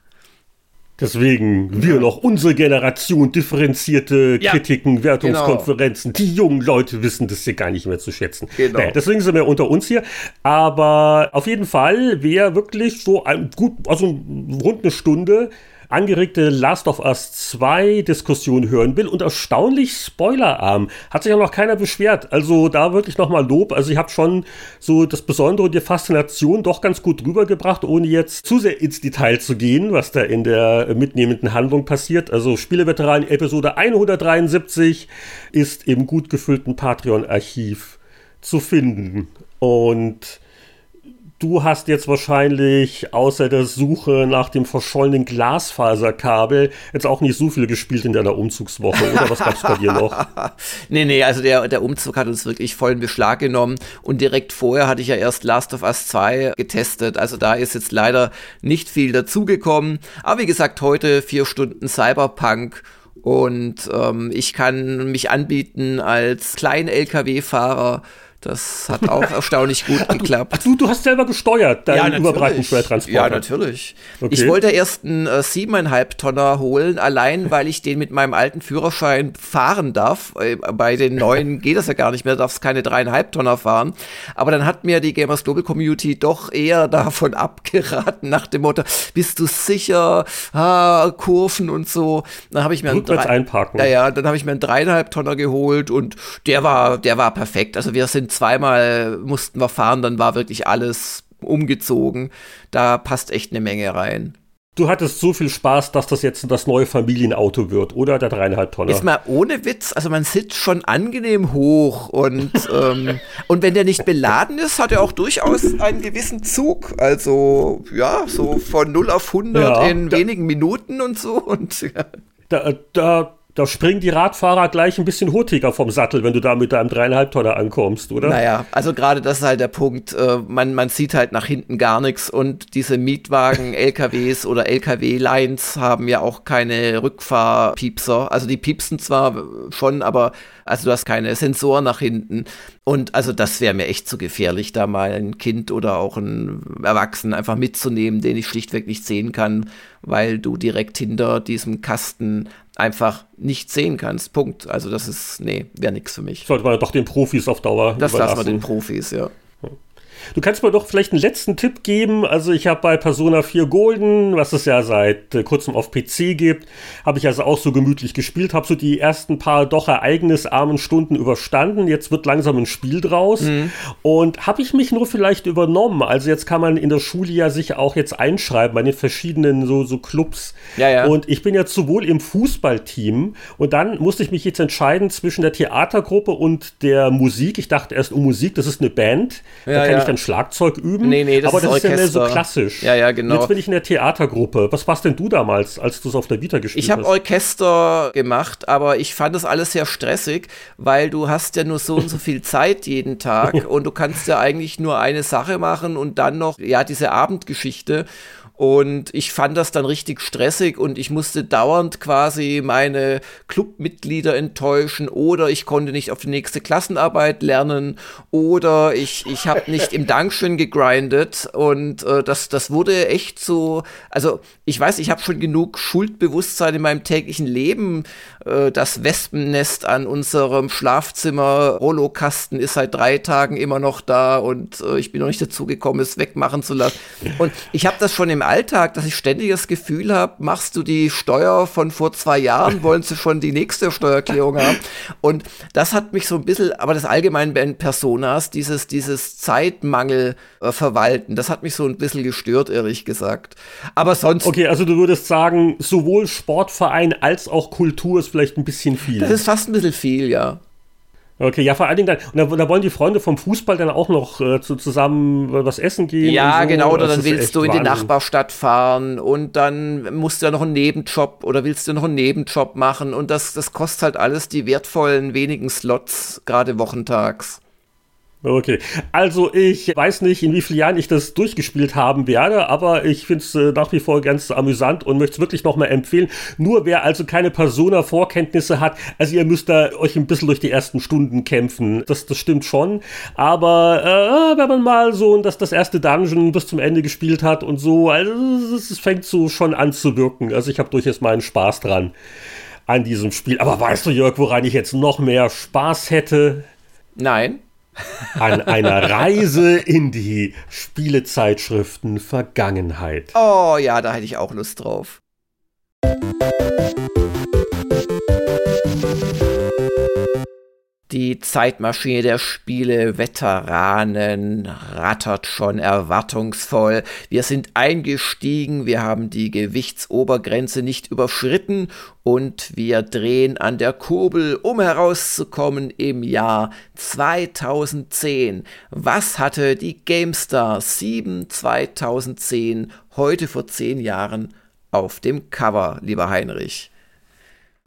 Deswegen, wir noch unsere Generation, differenzierte ja, Kritiken, Wertungskonferenzen. Genau. Die jungen Leute wissen das hier gar nicht mehr zu schätzen. Genau. Naja, deswegen sind wir unter uns hier. Aber auf jeden Fall, wer wirklich so ein, gut, also rund eine Stunde angeregte Last of Us 2 Diskussion hören will und erstaunlich spoilerarm. Hat sich auch noch keiner beschwert. Also da wirklich nochmal Lob. Also ich habe schon so das Besondere und die Faszination doch ganz gut rübergebracht, ohne jetzt zu sehr ins Detail zu gehen, was da in der mitnehmenden Handlung passiert. Also Spieleveteran Episode 173 ist im gut gefüllten Patreon-Archiv zu finden. Und du hast jetzt wahrscheinlich außer der Suche nach dem verschollenen Glasfaserkabel jetzt auch nicht so viel gespielt in deiner Umzugswoche, oder? Was gab's bei dir noch? <laughs> nee, nee, also der, der Umzug hat uns wirklich vollen Beschlag genommen. Und direkt vorher hatte ich ja erst Last of Us 2 getestet, also da ist jetzt leider nicht viel dazugekommen, aber wie gesagt, heute vier Stunden Cyberpunk. Und ähm, ich kann mich anbieten als Klein-LKW-Fahrer das hat auch <laughs> erstaunlich gut geklappt. Ach, du, du hast selber gesteuert, deinen ja, Überbreitenschwertransporter. Ja, natürlich. Okay. Ich wollte erst einen äh, siebeneinhalb Tonner holen, allein weil ich den mit meinem alten Führerschein fahren darf. Äh, bei den neuen <laughs> geht das ja gar nicht mehr, darfst keine dreieinhalb Tonner fahren. Aber dann hat mir die Gamers Global Community doch eher <laughs> davon abgeraten, nach dem Motto, bist du sicher, ah, Kurven und so. Dann habe ich mir einen drei, einparken. Ja, ja, dann habe ich mir einen dreieinhalb Tonner geholt und der war, der war perfekt. Also wir sind zweimal mussten wir fahren, dann war wirklich alles umgezogen. Da passt echt eine Menge rein. Du hattest so viel Spaß, dass das jetzt das neue Familienauto wird, oder? Der dreieinhalb Tonner. Ist mal ohne Witz, also man sitzt schon angenehm hoch und, <laughs> ähm, und wenn der nicht beladen ist, hat er auch durchaus einen gewissen Zug. Also, ja, so von 0 auf 100 ja, in wenigen Minuten und so. Und, ja. da, da da springen die Radfahrer gleich ein bisschen hurtiger vom Sattel, wenn du da mit deinem dreieinhalb Tonner ankommst, oder? Naja, also gerade das ist halt der Punkt. Äh, man, man sieht halt nach hinten gar nichts und diese Mietwagen, <laughs> LKWs oder LKW-Lines haben ja auch keine Rückfahrpiepser. Also die piepsen zwar schon, aber also du hast keine Sensoren nach hinten. Und also das wäre mir echt zu gefährlich, da mal ein Kind oder auch ein Erwachsenen einfach mitzunehmen, den ich schlichtweg nicht sehen kann, weil du direkt hinter diesem Kasten einfach nicht sehen kannst. Punkt. Also das ist, nee, wäre nichts für mich. Sollte man doch den Profis auf Dauer Das lassen wir den Profis, ja. Du kannst mir doch vielleicht einen letzten Tipp geben. Also ich habe bei Persona 4 Golden, was es ja seit äh, kurzem auf PC gibt, habe ich also auch so gemütlich gespielt, habe so die ersten paar doch ereignisarmen Stunden überstanden. Jetzt wird langsam ein Spiel draus. Mhm. Und habe ich mich nur vielleicht übernommen? Also jetzt kann man in der Schule ja sich auch jetzt einschreiben bei den verschiedenen so, so Clubs. Ja, ja. Und ich bin jetzt sowohl im Fußballteam und dann musste ich mich jetzt entscheiden zwischen der Theatergruppe und der Musik. Ich dachte erst, um oh, Musik, das ist eine Band. Ja, da kann ja. ich dann dann Schlagzeug üben. Nee, nee, das aber ist das ist ja mehr so klassisch. Ja, ja, genau. Jetzt bin ich in der Theatergruppe. Was warst denn du damals, als du es auf der Vita gespielt ich hab hast? Ich habe Orchester gemacht, aber ich fand das alles sehr stressig, weil du hast ja nur so und so viel <laughs> Zeit jeden Tag und du kannst ja eigentlich nur eine Sache machen und dann noch, ja, diese Abendgeschichte. Und ich fand das dann richtig stressig und ich musste dauernd quasi meine Clubmitglieder enttäuschen oder ich konnte nicht auf die nächste Klassenarbeit lernen oder ich, ich habe <laughs> nicht im Dankeschön gegrindet und äh, das, das wurde echt so, also ich weiß, ich habe schon genug Schuldbewusstsein in meinem täglichen Leben. Äh, das Wespennest an unserem Schlafzimmer, Rollokasten ist seit drei Tagen immer noch da und äh, ich bin noch nicht dazu gekommen, es wegmachen zu lassen. Und ich habe das schon im Alltag, dass ich ständig das Gefühl habe, machst du die Steuer von vor zwei Jahren, wollen sie schon die nächste Steuererklärung haben. Und das hat mich so ein bisschen, aber das allgemein bei Personas, dieses, dieses Zeitmangel äh, verwalten, das hat mich so ein bisschen gestört, ehrlich gesagt. Aber sonst. Okay, also du würdest sagen, sowohl Sportverein als auch Kultur ist vielleicht ein bisschen viel. Das ist fast ein bisschen viel, ja. Okay, ja, vor allen Dingen dann, und da, da wollen die Freunde vom Fußball dann auch noch äh, zu, zusammen was essen gehen. Ja, so. genau, oder das dann willst du in Wahnsinn. die Nachbarstadt fahren und dann musst du ja noch einen Nebenjob oder willst du noch einen Nebenjob machen und das, das kostet halt alles die wertvollen wenigen Slots, gerade wochentags. Okay, also ich weiß nicht, in wie vielen Jahren ich das durchgespielt haben werde, aber ich finde es äh, nach wie vor ganz amüsant und möchte es wirklich nochmal empfehlen. Nur wer also keine Persona-Vorkenntnisse hat, also ihr müsst da euch ein bisschen durch die ersten Stunden kämpfen. Das, das stimmt schon. Aber äh, wenn man mal so das, das erste Dungeon bis zum Ende gespielt hat und so, also es fängt so schon an zu wirken. Also ich habe durchaus meinen Spaß dran an diesem Spiel. Aber weißt du, Jörg, woran ich jetzt noch mehr Spaß hätte? Nein an einer Reise in die Spielezeitschriften Vergangenheit. Oh ja, da hätte ich auch Lust drauf. Die Zeitmaschine der Spiele Veteranen rattert schon erwartungsvoll. Wir sind eingestiegen, wir haben die Gewichtsobergrenze nicht überschritten und wir drehen an der Kurbel, um herauszukommen im Jahr 2010. Was hatte die GameStar 7 2010 heute vor zehn Jahren auf dem Cover, lieber Heinrich?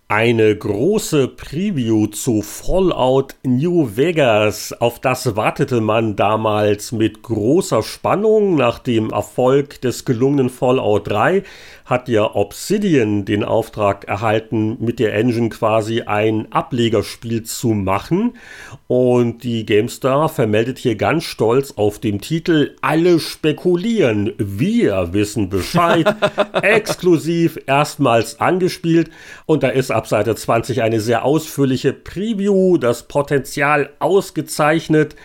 Eine große Preview zu Fallout New Vegas. Auf das wartete man damals mit großer Spannung. Nach dem Erfolg des gelungenen Fallout 3 hat ja Obsidian den Auftrag erhalten, mit der Engine quasi ein Ablegerspiel zu machen. Und die GameStar vermeldet hier ganz stolz auf dem Titel Alle spekulieren, wir wissen Bescheid. <laughs> Exklusiv erstmals angespielt. Und da ist ab Seite 20 eine sehr ausführliche Preview, das Potenzial ausgezeichnet.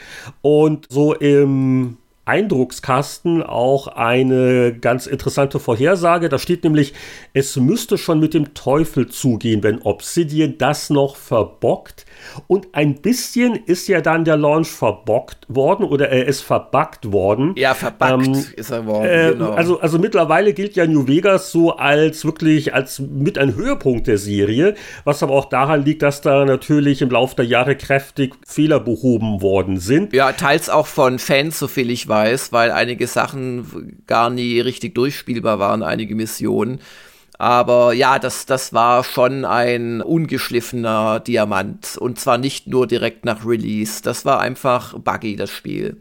Und so im Eindruckskasten auch eine ganz interessante Vorhersage. Da steht nämlich, es müsste schon mit dem Teufel zugehen, wenn Obsidian das noch verbockt. Und ein bisschen ist ja dann der Launch verbockt worden oder er ist verbuggt worden. Ja, verbuggt ähm, ist er worden. Äh, genau. also, also mittlerweile gilt ja New Vegas so als wirklich als mit ein Höhepunkt der Serie, was aber auch daran liegt, dass da natürlich im Laufe der Jahre kräftig Fehler behoben worden sind. Ja, teils auch von Fans, soviel ich weiß, weil einige Sachen gar nie richtig durchspielbar waren, einige Missionen. Aber ja, das, das war schon ein ungeschliffener Diamant. Und zwar nicht nur direkt nach Release. Das war einfach buggy, das Spiel.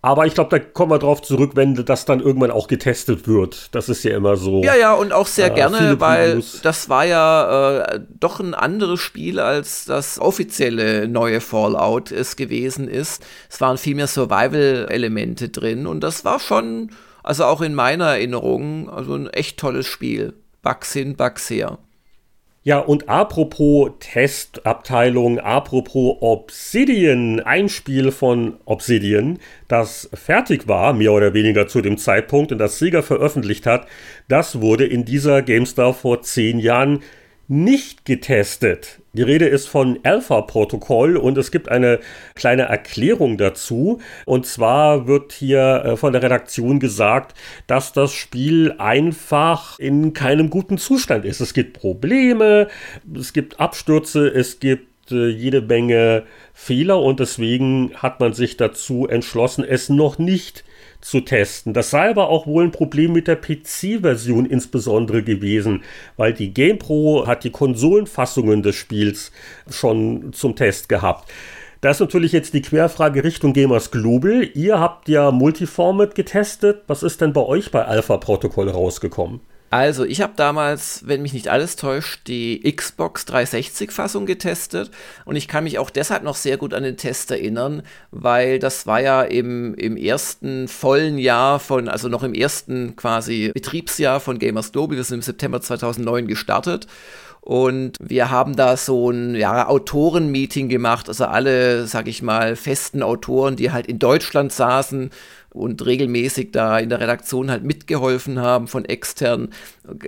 Aber ich glaube, da kommen wir drauf zurück, wenn das dann irgendwann auch getestet wird. Das ist ja immer so. Ja, ja, und auch sehr äh, gerne, weil das war ja äh, doch ein anderes Spiel, als das offizielle neue Fallout es gewesen ist. Es waren viel mehr Survival-Elemente drin und das war schon, also auch in meiner Erinnerung, also ein echt tolles Spiel. Bugs hin, Bugs her. Ja, und apropos Testabteilung, apropos Obsidian, ein Spiel von Obsidian, das fertig war, mehr oder weniger zu dem Zeitpunkt, und das Sega veröffentlicht hat, das wurde in dieser GameStar vor zehn Jahren nicht getestet. Die Rede ist von Alpha-Protokoll und es gibt eine kleine Erklärung dazu. Und zwar wird hier äh, von der Redaktion gesagt, dass das Spiel einfach in keinem guten Zustand ist. Es gibt Probleme, es gibt Abstürze, es gibt äh, jede Menge Fehler und deswegen hat man sich dazu entschlossen, es noch nicht zu testen. Das sei aber auch wohl ein Problem mit der PC-Version insbesondere gewesen, weil die GamePro hat die Konsolenfassungen des Spiels schon zum Test gehabt. Da ist natürlich jetzt die Querfrage Richtung Gamers Global. Ihr habt ja Multiformat getestet. Was ist denn bei euch bei Alpha Protokoll rausgekommen? Also, ich habe damals, wenn mich nicht alles täuscht, die Xbox 360-Fassung getestet und ich kann mich auch deshalb noch sehr gut an den Test erinnern, weil das war ja im, im ersten vollen Jahr von, also noch im ersten quasi Betriebsjahr von Gamers Global, wir sind im September 2009 gestartet und wir haben da so ein ja, Autoren-Meeting gemacht, also alle, sag ich mal, festen Autoren, die halt in Deutschland saßen, und regelmäßig da in der Redaktion halt mitgeholfen haben von extern,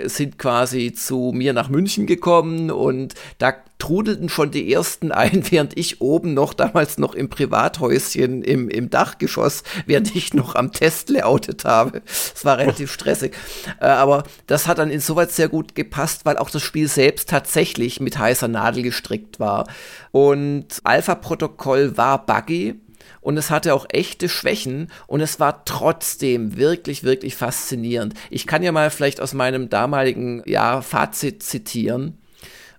sind quasi zu mir nach München gekommen und da trudelten schon die ersten <laughs> ein, während ich oben noch, damals noch im Privathäuschen im, im Dachgeschoss, während ich noch am Test layoutet habe. Es war relativ stressig. Äh, aber das hat dann insoweit sehr gut gepasst, weil auch das Spiel selbst tatsächlich mit heißer Nadel gestrickt war. Und Alpha-Protokoll war buggy und es hatte auch echte Schwächen und es war trotzdem wirklich, wirklich faszinierend. Ich kann ja mal vielleicht aus meinem damaligen ja, Fazit zitieren.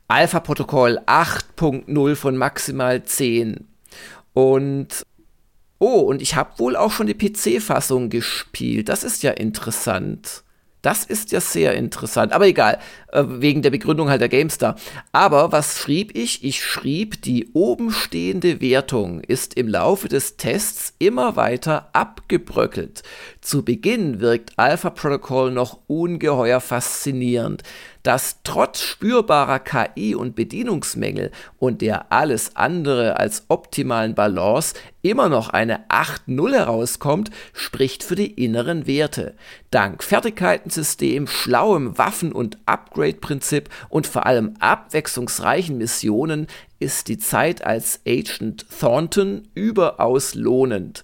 Alpha-Protokoll 8.0 von maximal 10. Und oh, und ich habe wohl auch schon die PC-Fassung gespielt. Das ist ja interessant. Das ist ja sehr interessant. Aber egal, äh, wegen der Begründung halt der GameStar. Aber was schrieb ich? Ich schrieb, die oben stehende Wertung ist im Laufe des Tests immer weiter abgebröckelt. Zu Beginn wirkt Alpha Protocol noch ungeheuer faszinierend. Dass trotz spürbarer KI und Bedienungsmängel und der alles andere als optimalen Balance immer noch eine 8.0 herauskommt, spricht für die inneren Werte. Dank Fertigkeitensystem, schlauem Waffen- und Upgrade-Prinzip und vor allem abwechslungsreichen Missionen ist die Zeit als Agent Thornton überaus lohnend.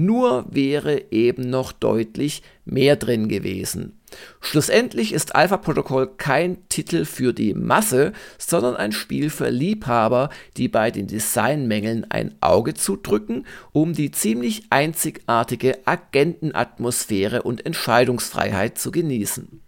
Nur wäre eben noch deutlich mehr drin gewesen. Schlussendlich ist Alpha Protocol kein Titel für die Masse, sondern ein Spiel für Liebhaber, die bei den Designmängeln ein Auge zudrücken, um die ziemlich einzigartige Agentenatmosphäre und Entscheidungsfreiheit zu genießen.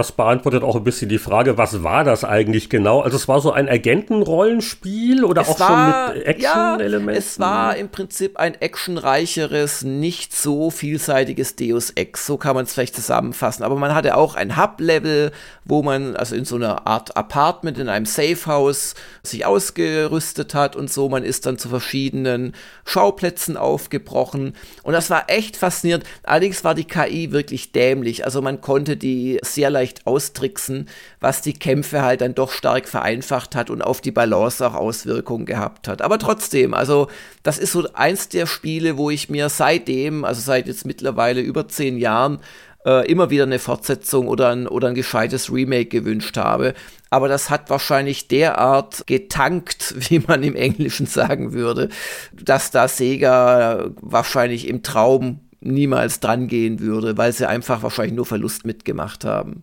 Das beantwortet auch ein bisschen die Frage, was war das eigentlich genau? Also es war so ein Agentenrollenspiel oder es auch war, schon mit Action-Elementen? Ja, es war im Prinzip ein actionreicheres, nicht so vielseitiges Deus Ex, so kann man es vielleicht zusammenfassen. Aber man hatte auch ein Hub-Level, wo man also in so einer Art Apartment in einem Safehouse sich ausgerüstet hat und so. Man ist dann zu verschiedenen Schauplätzen aufgebrochen und das war echt faszinierend. Allerdings war die KI wirklich dämlich. Also man konnte die sehr leicht leicht austricksen, was die Kämpfe halt dann doch stark vereinfacht hat und auf die Balance auch Auswirkungen gehabt hat. Aber trotzdem, also das ist so eins der Spiele, wo ich mir seitdem, also seit jetzt mittlerweile über zehn Jahren, äh, immer wieder eine Fortsetzung oder ein, oder ein gescheites Remake gewünscht habe. Aber das hat wahrscheinlich derart getankt, <laughs> wie man im Englischen sagen würde, dass da Sega wahrscheinlich im Traum niemals dran gehen würde, weil sie einfach wahrscheinlich nur Verlust mitgemacht haben.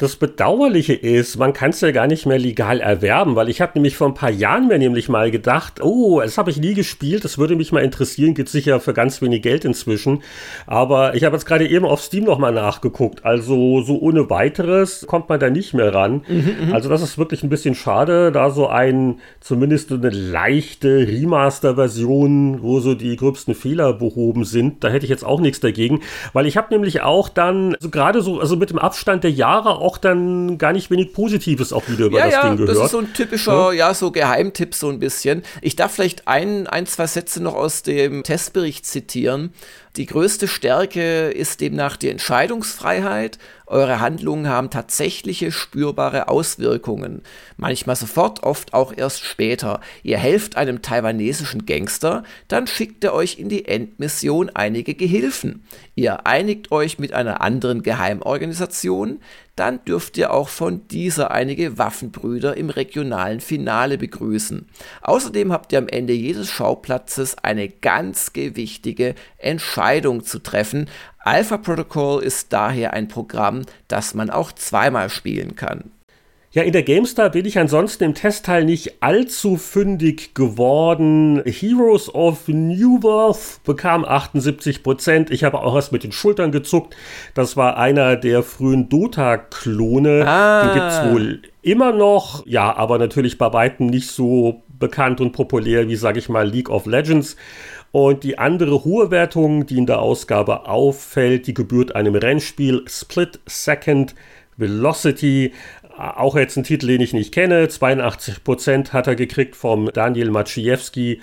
Das Bedauerliche ist, man kann es ja gar nicht mehr legal erwerben, weil ich habe nämlich vor ein paar Jahren mir nämlich mal gedacht, oh, das habe ich nie gespielt, das würde mich mal interessieren, geht sicher für ganz wenig Geld inzwischen. Aber ich habe jetzt gerade eben auf Steam nochmal nachgeguckt, also so ohne weiteres kommt man da nicht mehr ran. Mhm, mhm, also das ist wirklich ein bisschen schade, da so ein, zumindest eine leichte Remaster-Version, wo so die gröbsten Fehler behoben sind, da hätte ich jetzt auch nichts dagegen, weil ich habe nämlich auch dann, so gerade so, also mit dem Abstand der Jahre auch auch dann gar nicht wenig Positives auch wieder über ja, das ja, Ding gehört. Das ist so ein typischer, ja, ja so Geheimtipp so ein bisschen. Ich darf vielleicht ein, ein, zwei Sätze noch aus dem Testbericht zitieren. Die größte Stärke ist demnach die Entscheidungsfreiheit. Eure Handlungen haben tatsächliche spürbare Auswirkungen. Manchmal sofort, oft auch erst später. Ihr helft einem taiwanesischen Gangster, dann schickt er euch in die Endmission einige Gehilfen. Ihr einigt euch mit einer anderen Geheimorganisation, dann dürft ihr auch von dieser einige Waffenbrüder im regionalen Finale begrüßen. Außerdem habt ihr am Ende jedes Schauplatzes eine ganz gewichtige Entscheidung zu treffen. Alpha Protocol ist daher ein Programm, das man auch zweimal spielen kann. Ja, in der GameStar bin ich ansonsten im Testteil nicht allzu fündig geworden. Heroes of New Worth bekam 78%. Ich habe auch erst mit den Schultern gezuckt. Das war einer der frühen Dota-Klone. Ah. Den gibt es wohl immer noch. Ja, aber natürlich bei weitem nicht so bekannt und populär wie, sage ich mal, League of Legends. Und die andere hohe Wertung, die in der Ausgabe auffällt, die gebührt einem Rennspiel Split Second Velocity. Auch jetzt ein Titel, den ich nicht kenne. 82% hat er gekriegt vom Daniel Maciejewski.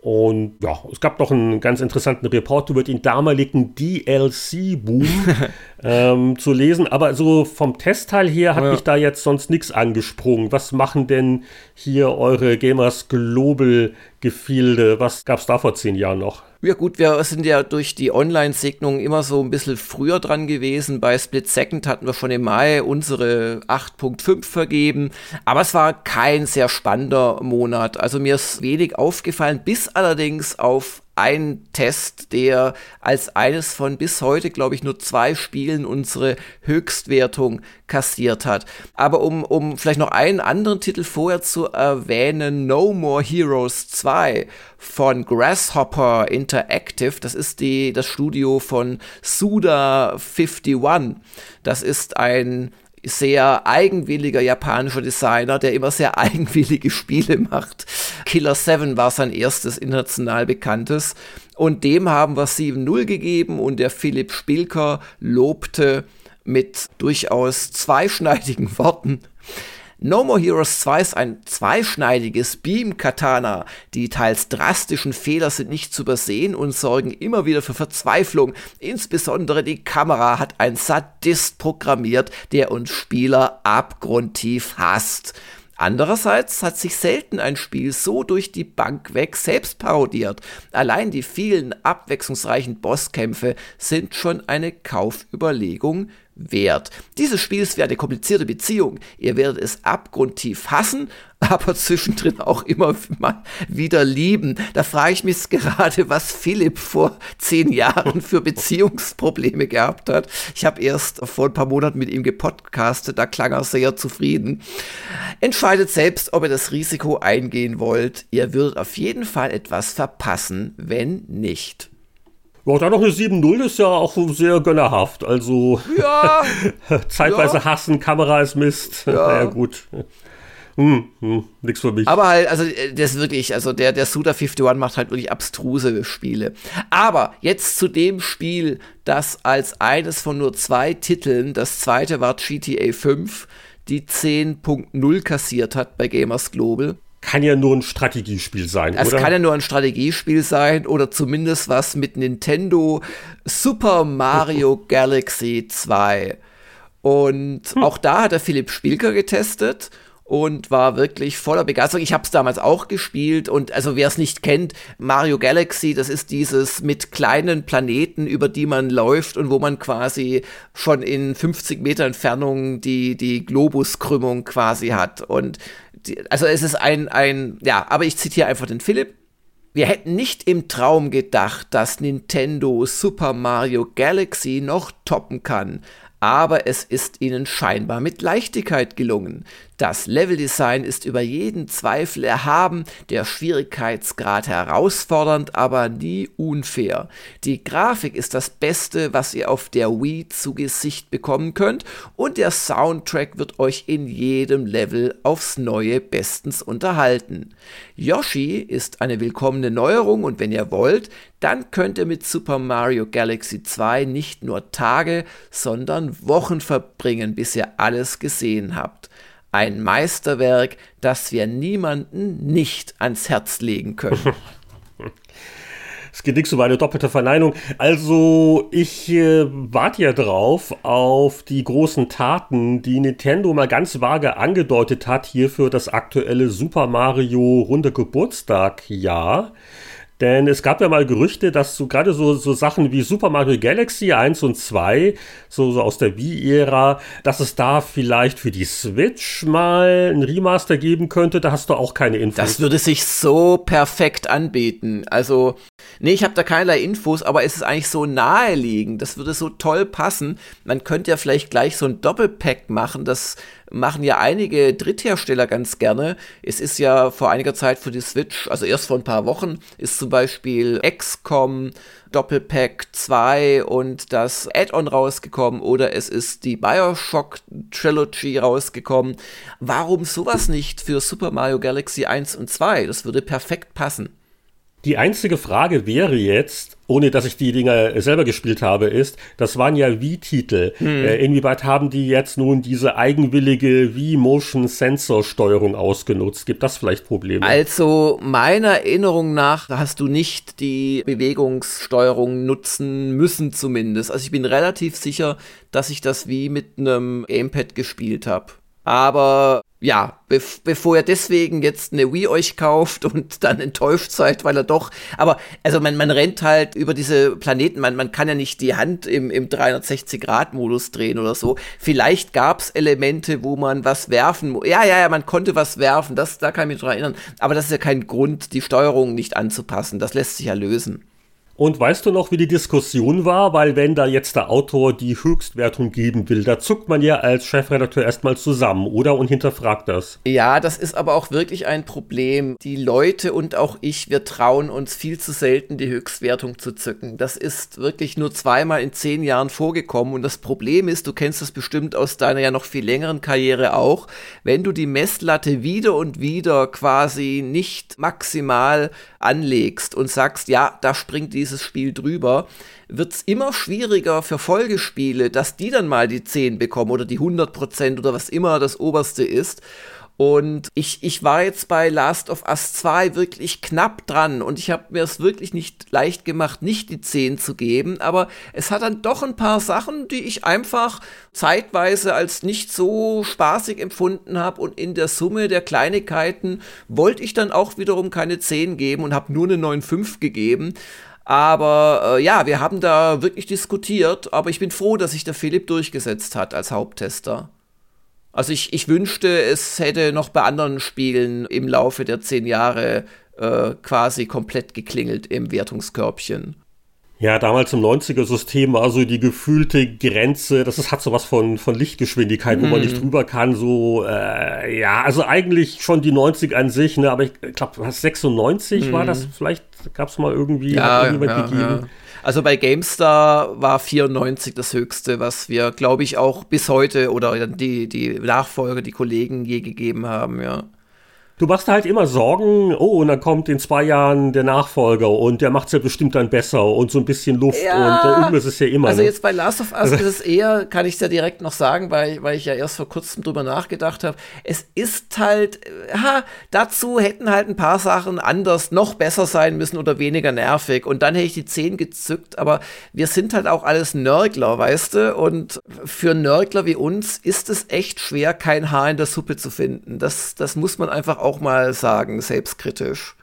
Und ja, es gab noch einen ganz interessanten Report über den damaligen DLC-Boom <laughs> ähm, zu lesen. Aber so vom Testteil her hat ja. mich da jetzt sonst nichts angesprungen. Was machen denn hier eure Gamers Global Gefilde? Was gab es da vor zehn Jahren noch? Ja gut, wir sind ja durch die Online-Segnung immer so ein bisschen früher dran gewesen. Bei Split Second hatten wir schon im Mai unsere 8.5 vergeben. Aber es war kein sehr spannender Monat. Also mir ist wenig aufgefallen, bis allerdings auf ein Test, der als eines von bis heute, glaube ich, nur zwei Spielen unsere Höchstwertung kassiert hat. Aber um, um vielleicht noch einen anderen Titel vorher zu erwähnen, No More Heroes 2 von Grasshopper Interactive, das ist die, das Studio von Suda51. Das ist ein sehr eigenwilliger japanischer Designer, der immer sehr <laughs> eigenwillige Spiele macht. Killer 7 war sein erstes international bekanntes. Und dem haben wir 7-0 gegeben und der Philipp Spilker lobte mit durchaus zweischneidigen <laughs> Worten No More Heroes 2 ist ein zweischneidiges Beam-Katana. Die teils drastischen Fehler sind nicht zu übersehen und sorgen immer wieder für Verzweiflung. Insbesondere die Kamera hat ein Sadist programmiert, der uns Spieler abgrundtief hasst. Andererseits hat sich selten ein Spiel so durch die Bank weg selbst parodiert. Allein die vielen abwechslungsreichen Bosskämpfe sind schon eine Kaufüberlegung wert. Dieses Spiel ist wie eine komplizierte Beziehung. Ihr werdet es abgrundtief hassen, <laughs> aber zwischendrin auch immer mal wieder lieben. Da frage ich mich gerade, was Philipp vor zehn Jahren für Beziehungsprobleme gehabt hat. Ich habe erst vor ein paar Monaten mit ihm gepodcastet, da klang er sehr zufrieden. Entscheidet selbst, ob ihr das Risiko eingehen wollt. Ihr würdet auf jeden Fall etwas verpassen, wenn nicht. Ja, dann noch eine 7-0 ist ja auch sehr gönnerhaft. Also ja, <laughs> zeitweise ja. hassen, Kamera ist Mist. Ja, <laughs> naja, gut. Hm, hm, nix für mich. Aber halt, also äh, das ist wirklich, also der, der Suda 51 macht halt wirklich abstruse Spiele. Aber jetzt zu dem Spiel, das als eines von nur zwei Titeln, das zweite war GTA 5, die 10.0 kassiert hat bei Gamers Global kann ja nur ein Strategiespiel sein, es oder? Es kann ja nur ein Strategiespiel sein oder zumindest was mit Nintendo Super Mario <laughs> Galaxy 2. Und hm. auch da hat der Philipp Spielker getestet und war wirklich voller Begeisterung. Ich habe es damals auch gespielt und also wer es nicht kennt, Mario Galaxy, das ist dieses mit kleinen Planeten, über die man läuft und wo man quasi schon in 50 Meter Entfernung die, die Globuskrümmung quasi hat. Und also es ist ein, ein, ja, aber ich zitiere einfach den Philipp. Wir hätten nicht im Traum gedacht, dass Nintendo Super Mario Galaxy noch toppen kann, aber es ist ihnen scheinbar mit Leichtigkeit gelungen. Das Leveldesign ist über jeden Zweifel erhaben, der Schwierigkeitsgrad herausfordernd, aber nie unfair. Die Grafik ist das Beste, was ihr auf der Wii zu Gesicht bekommen könnt und der Soundtrack wird euch in jedem Level aufs Neue bestens unterhalten. Yoshi ist eine willkommene Neuerung und wenn ihr wollt, dann könnt ihr mit Super Mario Galaxy 2 nicht nur Tage, sondern Wochen verbringen, bis ihr alles gesehen habt. Ein Meisterwerk, das wir niemanden nicht ans Herz legen können. <laughs> Es geht nichts über eine doppelte Verneinung. Also, ich äh, warte ja drauf auf die großen Taten, die Nintendo mal ganz vage angedeutet hat hier für das aktuelle Super Mario Runde Geburtstag-Jahr. Denn es gab ja mal Gerüchte, dass so gerade so, so Sachen wie Super Mario Galaxy 1 und 2, so, so aus der Wii-Ära, dass es da vielleicht für die Switch mal ein Remaster geben könnte. Da hast du auch keine Infos. Das würde sich so perfekt anbieten. Also, nee, ich habe da keinerlei Infos, aber es ist eigentlich so naheliegend. Das würde so toll passen. Man könnte ja vielleicht gleich so ein Doppelpack machen, das machen ja einige Dritthersteller ganz gerne. Es ist ja vor einiger Zeit für die Switch, also erst vor ein paar Wochen, ist zum Beispiel XCOM Doppelpack 2 und das Add-on rausgekommen oder es ist die Bioshock Trilogy rausgekommen. Warum sowas nicht für Super Mario Galaxy 1 und 2? Das würde perfekt passen. Die einzige Frage wäre jetzt, ohne dass ich die Dinger selber gespielt habe, ist, das waren ja Wii-Titel. Hm. Äh, inwieweit haben die jetzt nun diese eigenwillige Wii-Motion-Sensor-Steuerung ausgenutzt? Gibt das vielleicht Probleme? Also, meiner Erinnerung nach hast du nicht die Bewegungssteuerung nutzen müssen zumindest. Also ich bin relativ sicher, dass ich das wie mit einem Gamepad gespielt habe. Aber ja, bev bevor ihr deswegen jetzt eine Wii euch kauft und <laughs> dann enttäuscht seid, weil er doch, aber also man, man rennt halt über diese Planeten, man, man kann ja nicht die Hand im, im 360-Grad-Modus drehen oder so. Vielleicht gab es Elemente, wo man was werfen, ja, ja, ja, man konnte was werfen, das, da kann ich mich dran erinnern, aber das ist ja kein Grund, die Steuerung nicht anzupassen, das lässt sich ja lösen. Und weißt du noch, wie die Diskussion war? Weil wenn da jetzt der Autor die Höchstwertung geben will, da zuckt man ja als Chefredakteur erstmal zusammen, oder? Und hinterfragt das. Ja, das ist aber auch wirklich ein Problem. Die Leute und auch ich, wir trauen uns viel zu selten, die Höchstwertung zu zücken. Das ist wirklich nur zweimal in zehn Jahren vorgekommen. Und das Problem ist, du kennst das bestimmt aus deiner ja noch viel längeren Karriere auch, wenn du die Messlatte wieder und wieder quasi nicht maximal anlegst und sagst, ja, da springt die dieses Spiel drüber, wird es immer schwieriger für Folgespiele, dass die dann mal die 10 bekommen oder die 100% oder was immer das oberste ist. Und ich, ich war jetzt bei Last of Us 2 wirklich knapp dran und ich habe mir es wirklich nicht leicht gemacht, nicht die 10 zu geben, aber es hat dann doch ein paar Sachen, die ich einfach zeitweise als nicht so spaßig empfunden habe und in der Summe der Kleinigkeiten wollte ich dann auch wiederum keine 10 geben und habe nur eine 9,5 gegeben. Aber äh, ja, wir haben da wirklich diskutiert, aber ich bin froh, dass sich der Philipp durchgesetzt hat als Haupttester. Also ich, ich wünschte, es hätte noch bei anderen Spielen im Laufe der zehn Jahre äh, quasi komplett geklingelt im Wertungskörbchen. Ja, damals im 90er-System war so die gefühlte Grenze, das ist, hat so was von, von Lichtgeschwindigkeit, mm. wo man nicht mhm. drüber kann, so, äh, ja, also eigentlich schon die 90 an sich, ne, aber ich glaube, was 96 mm. war das, vielleicht gab es mal irgendwie, ja, hat ja, gegeben. Ja. Also bei GameStar war 94 das höchste, was wir, glaube ich, auch bis heute oder die, die Nachfolger, die Kollegen je gegeben haben, ja. Du machst halt immer Sorgen, oh, und dann kommt in zwei Jahren der Nachfolger und der macht es ja bestimmt dann besser und so ein bisschen Luft ja, und äh, irgendwas ist ja immer. Also ne? jetzt bei Last of Us also ist es eher, kann ich es ja direkt noch sagen, weil, weil ich ja erst vor kurzem drüber nachgedacht habe. Es ist halt, ha, dazu hätten halt ein paar Sachen anders noch besser sein müssen oder weniger nervig und dann hätte ich die 10 gezückt, aber wir sind halt auch alles Nörgler, weißt du? Und für Nörgler wie uns ist es echt schwer, kein Haar in der Suppe zu finden. Das, das muss man einfach auch mal sagen, selbstkritisch.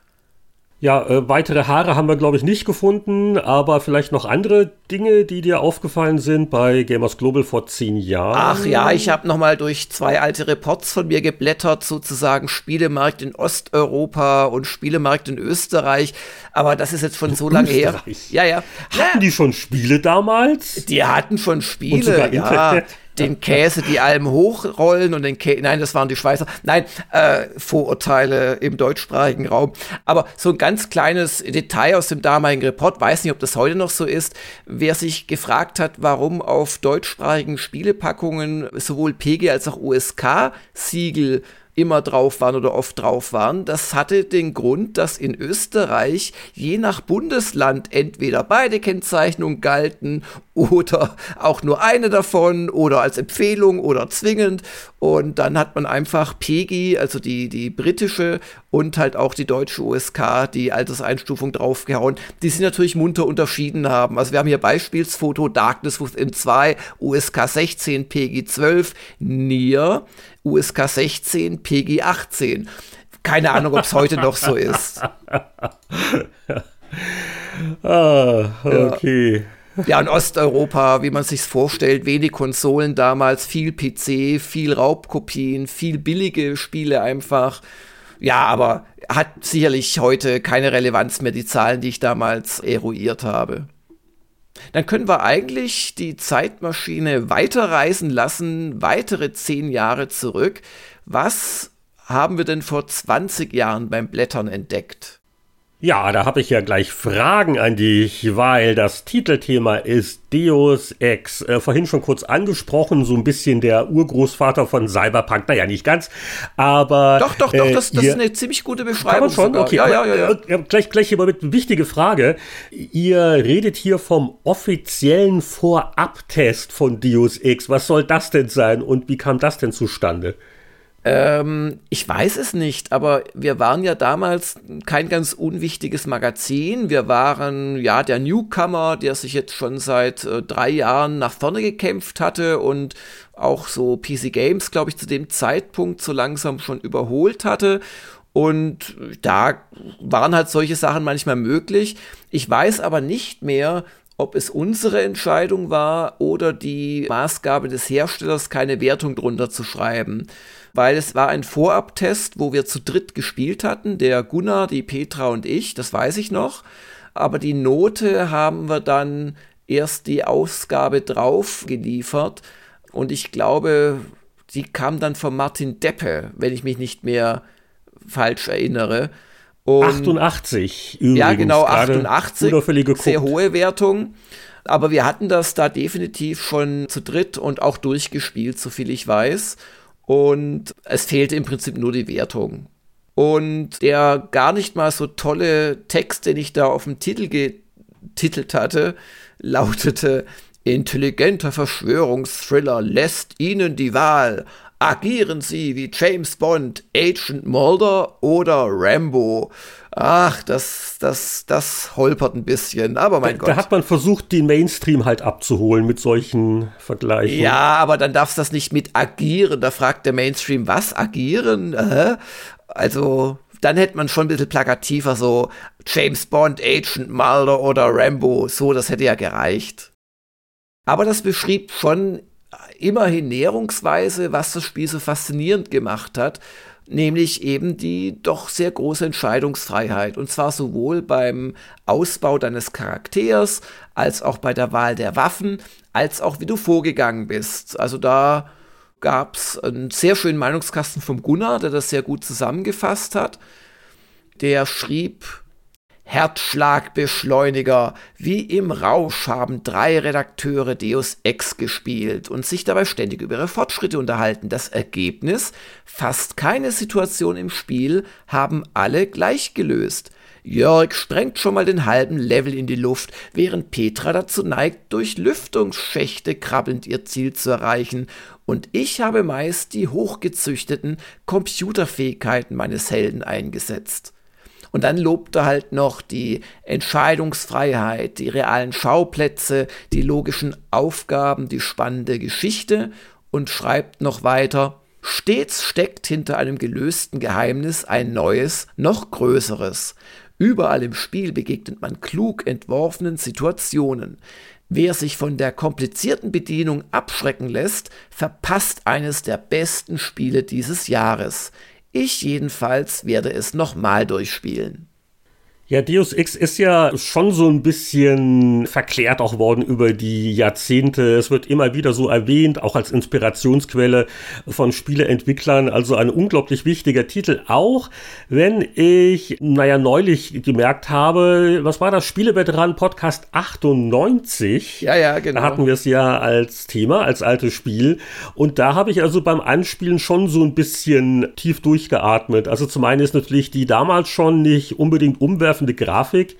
Ja, äh, weitere Haare haben wir, glaube ich, nicht gefunden, aber vielleicht noch andere Dinge, die dir aufgefallen sind bei Gamers Global vor zehn Jahren. Ach ja, ich habe noch mal durch zwei alte Reports von mir geblättert, sozusagen Spielemarkt in Osteuropa und Spielemarkt in Österreich. Aber das ist jetzt schon so lange her. Ja, ja. Hatten die schon Spiele damals? Die hatten schon Spiele, und sogar ja. Internet den Käse die Alm hochrollen und den Käse, nein, das waren die Schweizer, nein, äh, Vorurteile im deutschsprachigen Raum. Aber so ein ganz kleines Detail aus dem damaligen Report, weiß nicht, ob das heute noch so ist, wer sich gefragt hat, warum auf deutschsprachigen Spielepackungen sowohl PG als auch USK-Siegel immer drauf waren oder oft drauf waren. Das hatte den Grund, dass in Österreich je nach Bundesland entweder beide Kennzeichnungen galten oder auch nur eine davon oder als Empfehlung oder zwingend. Und dann hat man einfach PEGI, also die, die britische und halt auch die deutsche USK, die Alterseinstufung draufgehauen, die sie natürlich munter unterschieden haben. Also wir haben hier Beispielsfoto Darkness Within 2, USK 16, PEGI 12, Nier, USK 16, PEGI 18. Keine Ahnung, ob es heute noch so ist. <laughs> ah, okay. Ja. Ja, in Osteuropa, wie man sich's vorstellt, wenig Konsolen damals, viel PC, viel Raubkopien, viel billige Spiele einfach. Ja, aber hat sicherlich heute keine Relevanz mehr, die Zahlen, die ich damals eruiert habe. Dann können wir eigentlich die Zeitmaschine weiterreisen lassen, weitere zehn Jahre zurück. Was haben wir denn vor 20 Jahren beim Blättern entdeckt? Ja, da habe ich ja gleich Fragen an dich, weil das Titelthema ist Deus Ex. Äh, vorhin schon kurz angesprochen, so ein bisschen der Urgroßvater von Cyberpunk. Naja, nicht ganz, aber. Doch, doch, doch, äh, das, das ist eine ziemlich gute Beschreibung. Kann man schon? Okay, ja, ja, ja, ja. Äh, gleich, gleich hier mal mit wichtige Frage. Ihr redet hier vom offiziellen Vorabtest von Deus Ex. Was soll das denn sein und wie kam das denn zustande? Ähm, ich weiß es nicht, aber wir waren ja damals kein ganz unwichtiges Magazin. Wir waren ja der Newcomer, der sich jetzt schon seit äh, drei Jahren nach vorne gekämpft hatte und auch so PC Games, glaube ich, zu dem Zeitpunkt so langsam schon überholt hatte. Und da waren halt solche Sachen manchmal möglich. Ich weiß aber nicht mehr, ob es unsere Entscheidung war oder die Maßgabe des Herstellers, keine Wertung drunter zu schreiben weil es war ein Vorabtest, wo wir zu dritt gespielt hatten, der Gunnar, die Petra und ich, das weiß ich noch. Aber die Note haben wir dann erst die Ausgabe drauf geliefert. Und ich glaube, die kam dann von Martin Deppe, wenn ich mich nicht mehr falsch erinnere. Und 88 übrigens. Ja, genau, 88. Sehr hohe Wertung. Aber wir hatten das da definitiv schon zu dritt und auch durchgespielt, soviel ich weiß. Und es fehlte im Prinzip nur die Wertung. Und der gar nicht mal so tolle Text, den ich da auf dem Titel betitelt hatte, lautete Intelligenter Verschwörungsthriller lässt Ihnen die Wahl. Agieren Sie wie James Bond, Agent Mulder oder Rambo. Ach, das, das, das holpert ein bisschen, aber mein da, Gott. Da hat man versucht, den Mainstream halt abzuholen mit solchen Vergleichen. Ja, aber dann darfst du das nicht mit agieren. Da fragt der Mainstream, was agieren? Äh? Also, dann hätte man schon ein bisschen plakativer so James Bond, Agent Mulder oder Rambo. So, das hätte ja gereicht. Aber das beschrieb schon immerhin näherungsweise, was das Spiel so faszinierend gemacht hat, nämlich eben die doch sehr große Entscheidungsfreiheit. Und zwar sowohl beim Ausbau deines Charakters, als auch bei der Wahl der Waffen, als auch wie du vorgegangen bist. Also da gab es einen sehr schönen Meinungskasten vom Gunnar, der das sehr gut zusammengefasst hat. Der schrieb, Herzschlagbeschleuniger. Wie im Rausch haben drei Redakteure Deus Ex gespielt und sich dabei ständig über ihre Fortschritte unterhalten. Das Ergebnis? Fast keine Situation im Spiel haben alle gleich gelöst. Jörg sprengt schon mal den halben Level in die Luft, während Petra dazu neigt, durch Lüftungsschächte krabbelnd ihr Ziel zu erreichen. Und ich habe meist die hochgezüchteten Computerfähigkeiten meines Helden eingesetzt. Und dann lobt er halt noch die Entscheidungsfreiheit, die realen Schauplätze, die logischen Aufgaben, die spannende Geschichte und schreibt noch weiter, Stets steckt hinter einem gelösten Geheimnis ein neues, noch größeres. Überall im Spiel begegnet man klug entworfenen Situationen. Wer sich von der komplizierten Bedienung abschrecken lässt, verpasst eines der besten Spiele dieses Jahres. Ich jedenfalls werde es nochmal durchspielen. Ja, Deus Ex ist ja schon so ein bisschen verklärt auch worden über die Jahrzehnte. Es wird immer wieder so erwähnt, auch als Inspirationsquelle von Spieleentwicklern. Also ein unglaublich wichtiger Titel. Auch wenn ich, naja, neulich gemerkt habe, was war das? Spieleveteran Podcast 98. Ja, ja, genau. Da hatten wir es ja als Thema, als altes Spiel. Und da habe ich also beim Anspielen schon so ein bisschen tief durchgeatmet. Also zum einen ist natürlich die damals schon nicht unbedingt umwerfend umwerfende Grafik,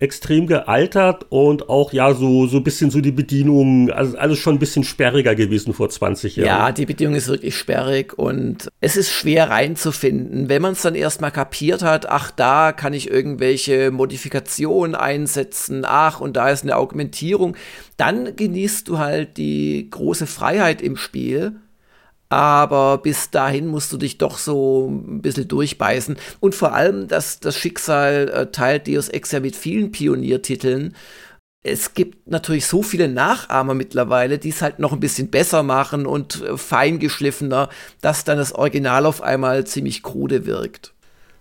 extrem gealtert und auch ja so, so ein bisschen so die Bedienung, also alles schon ein bisschen sperriger gewesen vor 20 Jahren. Ja, die Bedienung ist wirklich sperrig und es ist schwer reinzufinden. Wenn man es dann erstmal kapiert hat, ach, da kann ich irgendwelche Modifikationen einsetzen, ach, und da ist eine Augmentierung, dann genießt du halt die große Freiheit im Spiel aber bis dahin musst du dich doch so ein bisschen durchbeißen. Und vor allem, das, das Schicksal äh, teilt Deus Ex ja mit vielen Pioniertiteln. Es gibt natürlich so viele Nachahmer mittlerweile, die es halt noch ein bisschen besser machen und äh, feingeschliffener, dass dann das Original auf einmal ziemlich krude wirkt.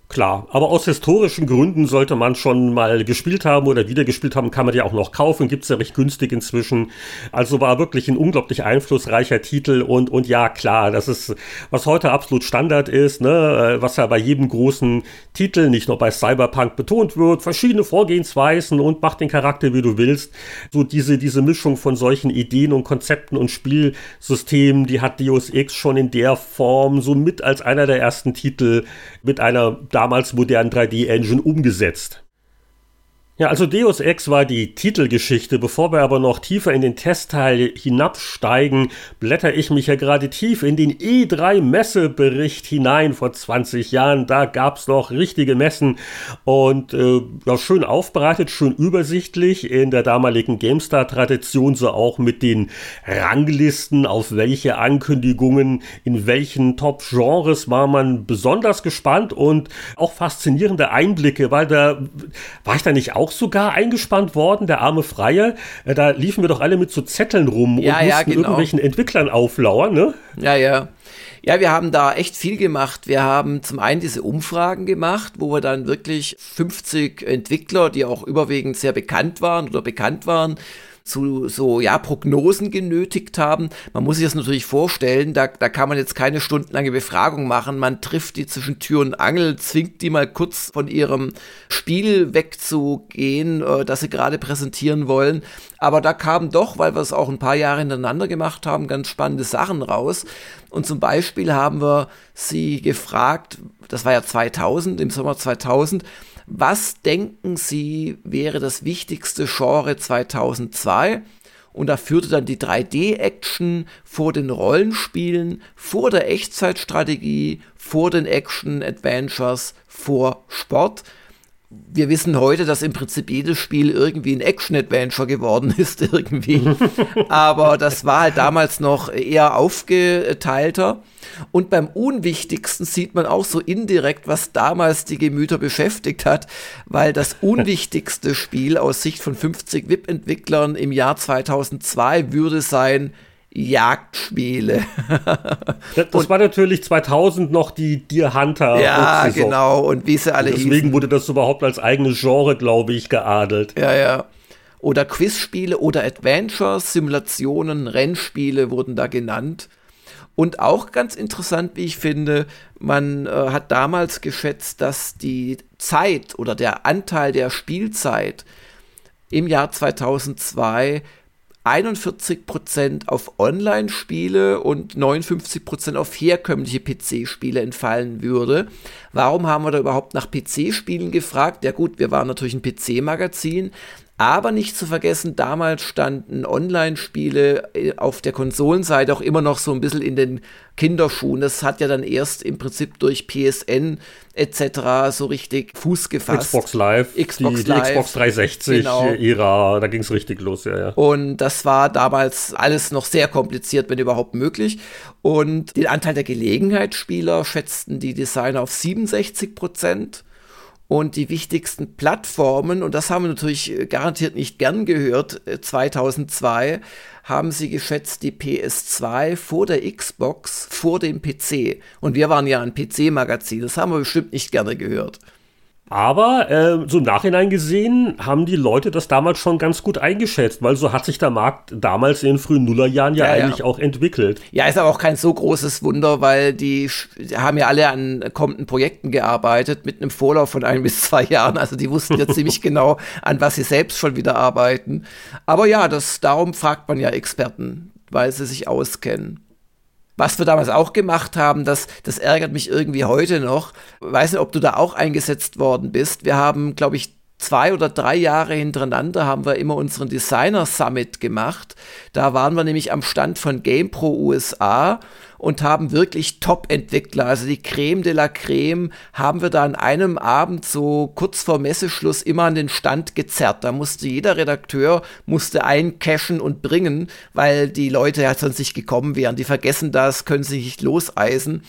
Klar, aber aus historischen Gründen sollte man schon mal gespielt haben oder wieder gespielt haben, kann man ja auch noch kaufen, gibt's ja recht günstig inzwischen. Also war wirklich ein unglaublich einflussreicher Titel und, und ja, klar, das ist, was heute absolut Standard ist, ne, was ja bei jedem großen Titel, nicht nur bei Cyberpunk betont wird, verschiedene Vorgehensweisen und mach den Charakter, wie du willst. So diese, diese Mischung von solchen Ideen und Konzepten und Spielsystemen, die hat Deus Ex schon in der Form so mit als einer der ersten Titel mit einer damals modernen 3D-Engine umgesetzt. Ja, also Deus Ex war die Titelgeschichte. Bevor wir aber noch tiefer in den Testteil hinabsteigen, blätter ich mich ja gerade tief in den E3-Messebericht hinein vor 20 Jahren. Da gab's noch richtige Messen und äh, ja, schön aufbereitet, schön übersichtlich in der damaligen GameStar-Tradition, so auch mit den Ranglisten, auf welche Ankündigungen, in welchen Top-Genres war man besonders gespannt und auch faszinierende Einblicke, weil da war ich da nicht auch auch sogar eingespannt worden, der arme Freie. Äh, da liefen wir doch alle mit so Zetteln rum ja, und ja, mussten genau. irgendwelchen Entwicklern auflauern, ne? Ja, ja. Ja, wir haben da echt viel gemacht. Wir haben zum einen diese Umfragen gemacht, wo wir dann wirklich 50 Entwickler, die auch überwiegend sehr bekannt waren oder bekannt waren, zu so ja Prognosen genötigt haben. Man muss sich das natürlich vorstellen, da, da kann man jetzt keine stundenlange Befragung machen. Man trifft die zwischen Tür und Angel, zwingt die mal kurz von ihrem Spiel wegzugehen, äh, das sie gerade präsentieren wollen. Aber da kamen doch, weil wir es auch ein paar Jahre hintereinander gemacht haben, ganz spannende Sachen raus. Und zum Beispiel haben wir sie gefragt, das war ja 2000, im Sommer 2000, was denken Sie wäre das wichtigste Genre 2002? Und da führte dann die 3D-Action vor den Rollenspielen, vor der Echtzeitstrategie, vor den Action-Adventures, vor Sport wir wissen heute, dass im Prinzip jedes Spiel irgendwie ein Action-Adventure geworden <laughs> ist, irgendwie. Aber das war halt damals noch eher aufgeteilter. Und beim Unwichtigsten sieht man auch so indirekt, was damals die Gemüter beschäftigt hat, weil das <laughs> unwichtigste Spiel aus Sicht von 50 VIP-Entwicklern im Jahr 2002 würde sein Jagdspiele. <laughs> das, das war natürlich 2000 noch die Deer Hunter. Ja, genau. Und wie sie alle Deswegen hießen. wurde das überhaupt als eigenes Genre, glaube ich, geadelt. Ja, ja. Oder Quizspiele oder Adventures, Simulationen, Rennspiele wurden da genannt. Und auch ganz interessant, wie ich finde, man äh, hat damals geschätzt, dass die Zeit oder der Anteil der Spielzeit im Jahr 2002 41% auf Online-Spiele und 59% auf herkömmliche PC-Spiele entfallen würde. Warum haben wir da überhaupt nach PC-Spielen gefragt? Ja gut, wir waren natürlich ein PC-Magazin, aber nicht zu vergessen, damals standen Online-Spiele äh, auf der Konsolenseite auch immer noch so ein bisschen in den Kinderschuhen. Das hat ja dann erst im Prinzip durch PSN etc. so richtig Fuß gefasst. Xbox Live, Xbox, die, Live, die Xbox 360 genau. Ära, da ging es richtig los, ja, ja. Und das war damals alles noch sehr kompliziert, wenn überhaupt möglich. Und den Anteil der Gelegenheitsspieler schätzten die Designer auf 67 Prozent und die wichtigsten Plattformen, und das haben wir natürlich äh, garantiert nicht gern gehört, 2002 äh, haben sie geschätzt die PS2 vor der Xbox, vor dem PC. Und wir waren ja ein PC-Magazin, das haben wir bestimmt nicht gerne gehört. Aber äh, so im Nachhinein gesehen haben die Leute das damals schon ganz gut eingeschätzt, weil so hat sich der Markt damals in den frühen Nullerjahren ja, ja eigentlich ja. auch entwickelt. Ja, ist aber auch kein so großes Wunder, weil die, haben ja alle an kommenden Projekten gearbeitet mit einem Vorlauf von ein <laughs> bis zwei Jahren. Also die wussten ja <laughs> ziemlich genau, an was sie selbst schon wieder arbeiten. Aber ja, das, darum fragt man ja Experten, weil sie sich auskennen. Was wir damals auch gemacht haben, das, das ärgert mich irgendwie heute noch. Ich weiß nicht, ob du da auch eingesetzt worden bist. Wir haben, glaube ich, zwei oder drei Jahre hintereinander haben wir immer unseren Designer Summit gemacht. Da waren wir nämlich am Stand von GamePro USA und haben wirklich Top-Entwickler, also die Creme de la Creme, haben wir da an einem Abend so kurz vor Messeschluss immer an den Stand gezerrt. Da musste jeder Redakteur musste eincashen und bringen, weil die Leute ja sonst nicht gekommen wären. Die vergessen das, können sich nicht loseisen.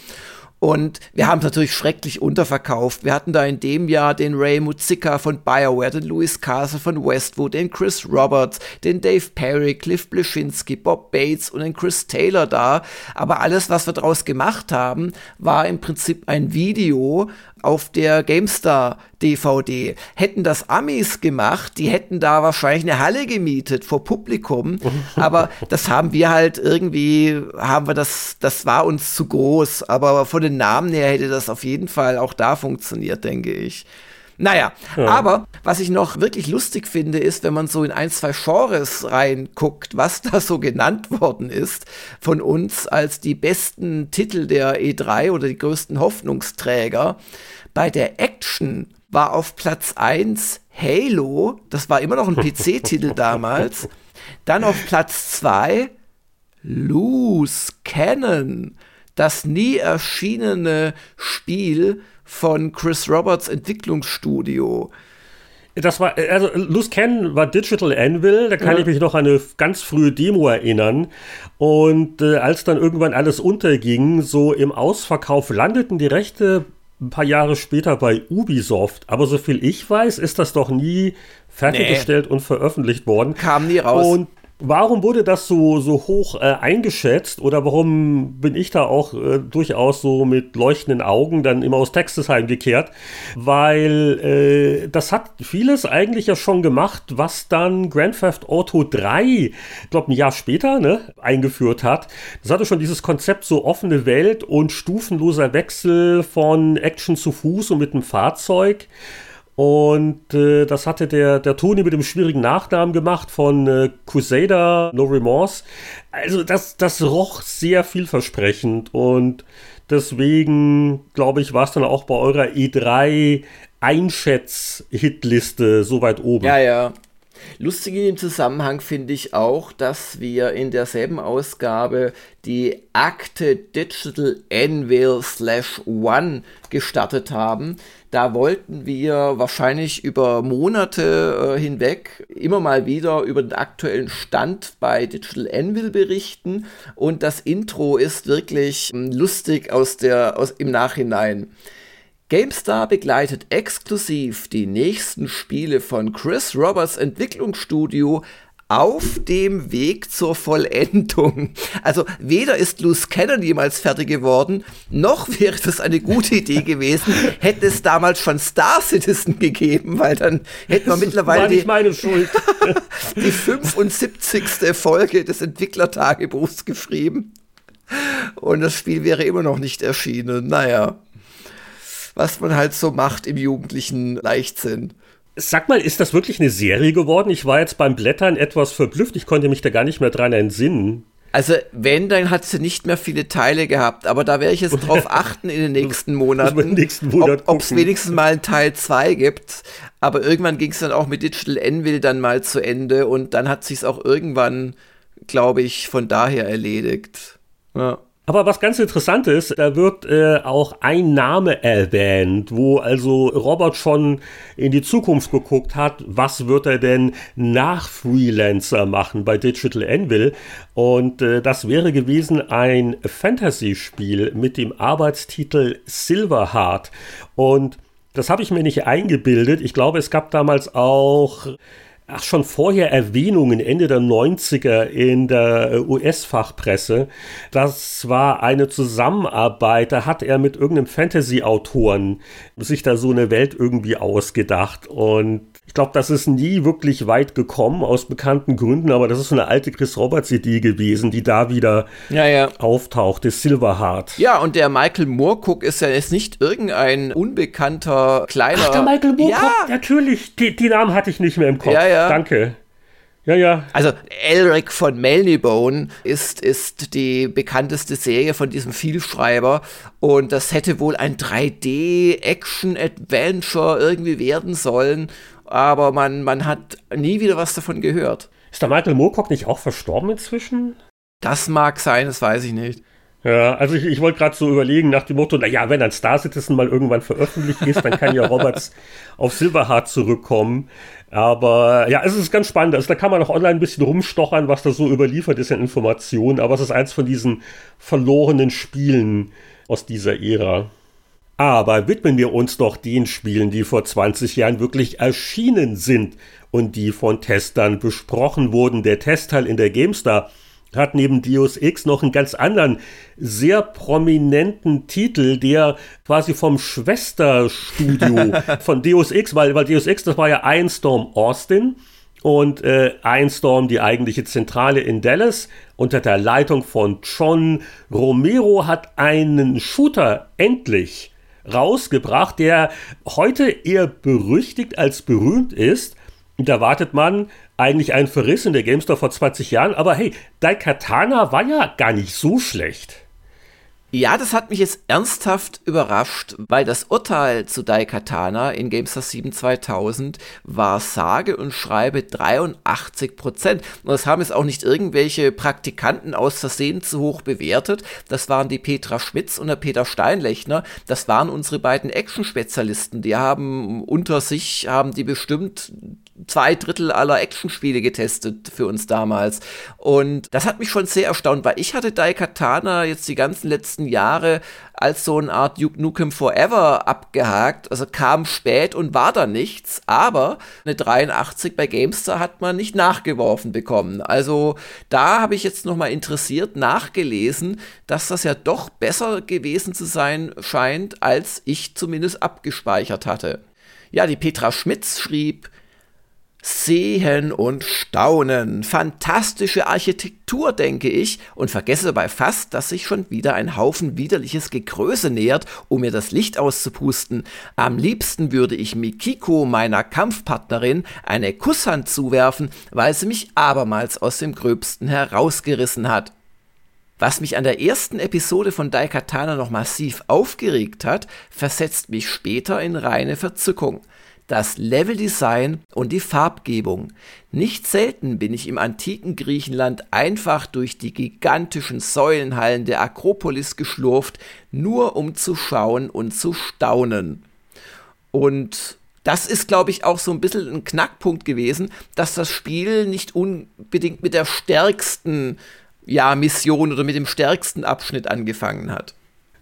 Und wir haben es natürlich schrecklich unterverkauft. Wir hatten da in dem Jahr den Ray Muzika von BioWare, den Louis Castle von Westwood, den Chris Roberts, den Dave Perry, Cliff Bleschinski, Bob Bates und den Chris Taylor da. Aber alles, was wir daraus gemacht haben, war im Prinzip ein Video, auf der GameStar DVD. Hätten das Amis gemacht, die hätten da wahrscheinlich eine Halle gemietet vor Publikum, <laughs> aber das haben wir halt irgendwie, haben wir das, das war uns zu groß, aber von den Namen her hätte das auf jeden Fall auch da funktioniert, denke ich. Naja, ja. aber was ich noch wirklich lustig finde, ist, wenn man so in ein, zwei Genres reinguckt, was <laughs> da so genannt worden ist von uns als die besten Titel der E3 oder die größten Hoffnungsträger. Bei der Action war auf Platz 1 Halo, das war immer noch ein PC-Titel <laughs> damals. Dann auf Platz 2 Loose Cannon, das nie erschienene Spiel von Chris Roberts Entwicklungsstudio. Das war, also Loose Cannon war Digital Anvil, da kann ja. ich mich noch an eine ganz frühe Demo erinnern. Und äh, als dann irgendwann alles unterging, so im Ausverkauf landeten die Rechte ein paar Jahre später bei Ubisoft. Aber soviel ich weiß, ist das doch nie fertiggestellt nee. und veröffentlicht worden. Kam nie raus. Und Warum wurde das so, so hoch äh, eingeschätzt oder warum bin ich da auch äh, durchaus so mit leuchtenden Augen dann immer aus Texas heimgekehrt? Weil äh, das hat vieles eigentlich ja schon gemacht, was dann Grand Theft Auto 3, ich glaube ein Jahr später, ne, eingeführt hat. Das hatte schon dieses Konzept so offene Welt und stufenloser Wechsel von Action zu Fuß und mit dem Fahrzeug. Und äh, das hatte der, der Toni mit dem schwierigen Nachnamen gemacht von äh, Crusader No Remorse. Also das, das roch sehr vielversprechend und deswegen, glaube ich, war es dann auch bei eurer E3 Einschätz-Hitliste so weit oben. Ja, ja. Lustig in dem Zusammenhang finde ich auch, dass wir in derselben Ausgabe die Akte Digital Anvil Slash One gestartet haben. Da wollten wir wahrscheinlich über Monate äh, hinweg immer mal wieder über den aktuellen Stand bei Digital Anvil berichten und das Intro ist wirklich äh, lustig aus der, aus, im Nachhinein. GameStar begleitet exklusiv die nächsten Spiele von Chris Roberts Entwicklungsstudio auf dem Weg zur Vollendung. Also weder ist Loose Cannon jemals fertig geworden, noch wäre es eine gute Idee gewesen, hätte es damals schon Star Citizen gegeben, weil dann hätten wir mittlerweile die, meine Schuld. <laughs> die 75. Folge des Entwicklertagebuchs geschrieben. Und das Spiel wäre immer noch nicht erschienen. Naja was man halt so macht im jugendlichen Leichtsinn. Sag mal, ist das wirklich eine Serie geworden? Ich war jetzt beim Blättern etwas verblüfft. Ich konnte mich da gar nicht mehr dran entsinnen. Also, wenn, dann hat sie nicht mehr viele Teile gehabt. Aber da werde ich jetzt drauf <laughs> achten in den nächsten Monaten. nächsten Monat ob es wenigstens mal einen Teil 2 gibt. Aber irgendwann ging es dann auch mit Digital Envil dann mal zu Ende. Und dann hat sich auch irgendwann, glaube ich, von daher erledigt. Ja. Aber was ganz interessant ist, da wird äh, auch ein Name erwähnt, wo also Robert schon in die Zukunft geguckt hat, was wird er denn nach Freelancer machen bei Digital Anvil. Und äh, das wäre gewesen ein Fantasy-Spiel mit dem Arbeitstitel Silverheart. Und das habe ich mir nicht eingebildet. Ich glaube, es gab damals auch ach, schon vorher Erwähnungen Ende der 90er in der äh, US-Fachpresse. Das war eine Zusammenarbeit, da hat er mit irgendeinem Fantasy-Autoren sich da so eine Welt irgendwie ausgedacht und glaube, das ist nie wirklich weit gekommen aus bekannten Gründen, aber das ist so eine alte Chris Roberts Idee gewesen, die da wieder ja, ja. auftauchte, Silverheart. Ja, und der Michael Moorcook ist ja jetzt nicht irgendein unbekannter kleiner. Ach, der Michael Moorcook, ja. natürlich. Die, die Namen hatte ich nicht mehr im Kopf. Ja, ja. Danke. Ja, ja. Also Elric von Melnibone ist, ist die bekannteste Serie von diesem Vielschreiber und das hätte wohl ein 3D-Action-Adventure irgendwie werden sollen aber man, man hat nie wieder was davon gehört. Ist der Michael Moorcock nicht auch verstorben inzwischen? Das mag sein, das weiß ich nicht. Ja, also ich, ich wollte gerade so überlegen nach dem Motto, naja, wenn ein Star Citizen mal irgendwann veröffentlicht ist, dann kann ja <laughs> Roberts auf Silverheart zurückkommen. Aber ja, es ist ganz spannend. Also da kann man auch online ein bisschen rumstochern, was da so überliefert ist an Informationen. Aber es ist eins von diesen verlorenen Spielen aus dieser Ära. Aber widmen wir uns doch den Spielen, die vor 20 Jahren wirklich erschienen sind und die von Testern besprochen wurden. Der Testteil in der GameStar hat neben Deus Ex noch einen ganz anderen, sehr prominenten Titel, der quasi vom Schwesterstudio <laughs> von Deus Ex, weil, weil Deus Ex, das war ja Einstorm Austin und äh, Einstorm, die eigentliche Zentrale in Dallas, unter der Leitung von John Romero hat einen Shooter endlich rausgebracht, der heute eher berüchtigt als berühmt ist. Und da wartet man eigentlich einen Verriss in der GameStop vor 20 Jahren. Aber hey, Daikatana war ja gar nicht so schlecht. Ja, das hat mich jetzt ernsthaft überrascht, weil das Urteil zu Daikatana in GameStar 7 2000 war sage und schreibe 83 Prozent. Und das haben es auch nicht irgendwelche Praktikanten aus Versehen zu hoch bewertet. Das waren die Petra Schmitz und der Peter Steinlechner. Das waren unsere beiden Action-Spezialisten. Die haben unter sich, haben die bestimmt zwei Drittel aller Actionspiele getestet für uns damals. Und das hat mich schon sehr erstaunt, weil ich hatte Daikatana jetzt die ganzen letzten Jahre als so eine Art Duke Nukem Forever abgehakt. Also kam spät und war da nichts, aber eine 83 bei GameStar hat man nicht nachgeworfen bekommen. Also da habe ich jetzt nochmal interessiert nachgelesen, dass das ja doch besser gewesen zu sein scheint, als ich zumindest abgespeichert hatte. Ja, die Petra Schmitz schrieb, sehen und staunen. Fantastische Architektur, denke ich, und vergesse dabei fast, dass sich schon wieder ein Haufen widerliches Gegröße nähert, um mir das Licht auszupusten. Am liebsten würde ich Mikiko, meiner Kampfpartnerin, eine Kusshand zuwerfen, weil sie mich abermals aus dem Gröbsten herausgerissen hat. Was mich an der ersten Episode von Daikatana noch massiv aufgeregt hat, versetzt mich später in reine Verzückung das Leveldesign und die Farbgebung. Nicht selten bin ich im antiken Griechenland einfach durch die gigantischen Säulenhallen der Akropolis geschlurft, nur um zu schauen und zu staunen. Und das ist, glaube ich, auch so ein bisschen ein Knackpunkt gewesen, dass das Spiel nicht unbedingt mit der stärksten ja, Mission oder mit dem stärksten Abschnitt angefangen hat.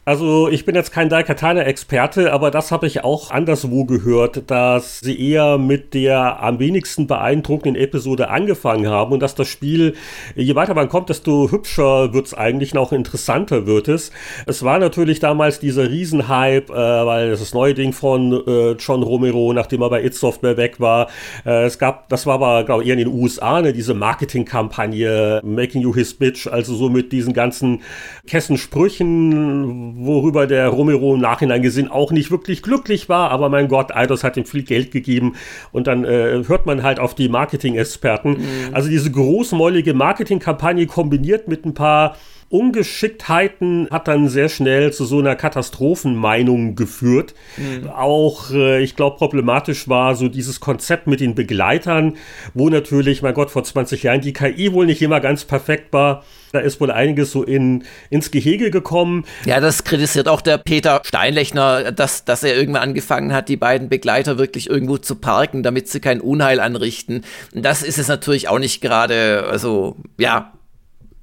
Also ich bin jetzt kein Daikatana-Experte, aber das habe ich auch anderswo gehört, dass sie eher mit der am wenigsten beeindruckenden Episode angefangen haben und dass das Spiel, je weiter man kommt, desto hübscher wird es eigentlich noch interessanter wird es. Es war natürlich damals dieser Riesenhype, äh, weil es das neue Ding von äh, John Romero, nachdem er bei It Software weg war. Äh, es gab, das war aber glaube ich eher in den USA, ne, diese Marketingkampagne Making You His Bitch, also so mit diesen ganzen Kessensprüchen worüber der Romero im Nachhinein gesehen auch nicht wirklich glücklich war, aber mein Gott, Eidos hat ihm viel Geld gegeben und dann äh, hört man halt auf die Marketing-Experten. Mhm. Also diese großmäulige Marketingkampagne kombiniert mit ein paar Ungeschicktheiten hat dann sehr schnell zu so einer Katastrophenmeinung geführt. Mhm. Auch, äh, ich glaube, problematisch war so dieses Konzept mit den Begleitern, wo natürlich, mein Gott, vor 20 Jahren die KI wohl nicht immer ganz perfekt war. Da ist wohl einiges so in, ins Gehege gekommen. Ja, das kritisiert auch der Peter Steinlechner, dass, dass er irgendwann angefangen hat, die beiden Begleiter wirklich irgendwo zu parken, damit sie kein Unheil anrichten. Das ist es natürlich auch nicht gerade, also, ja,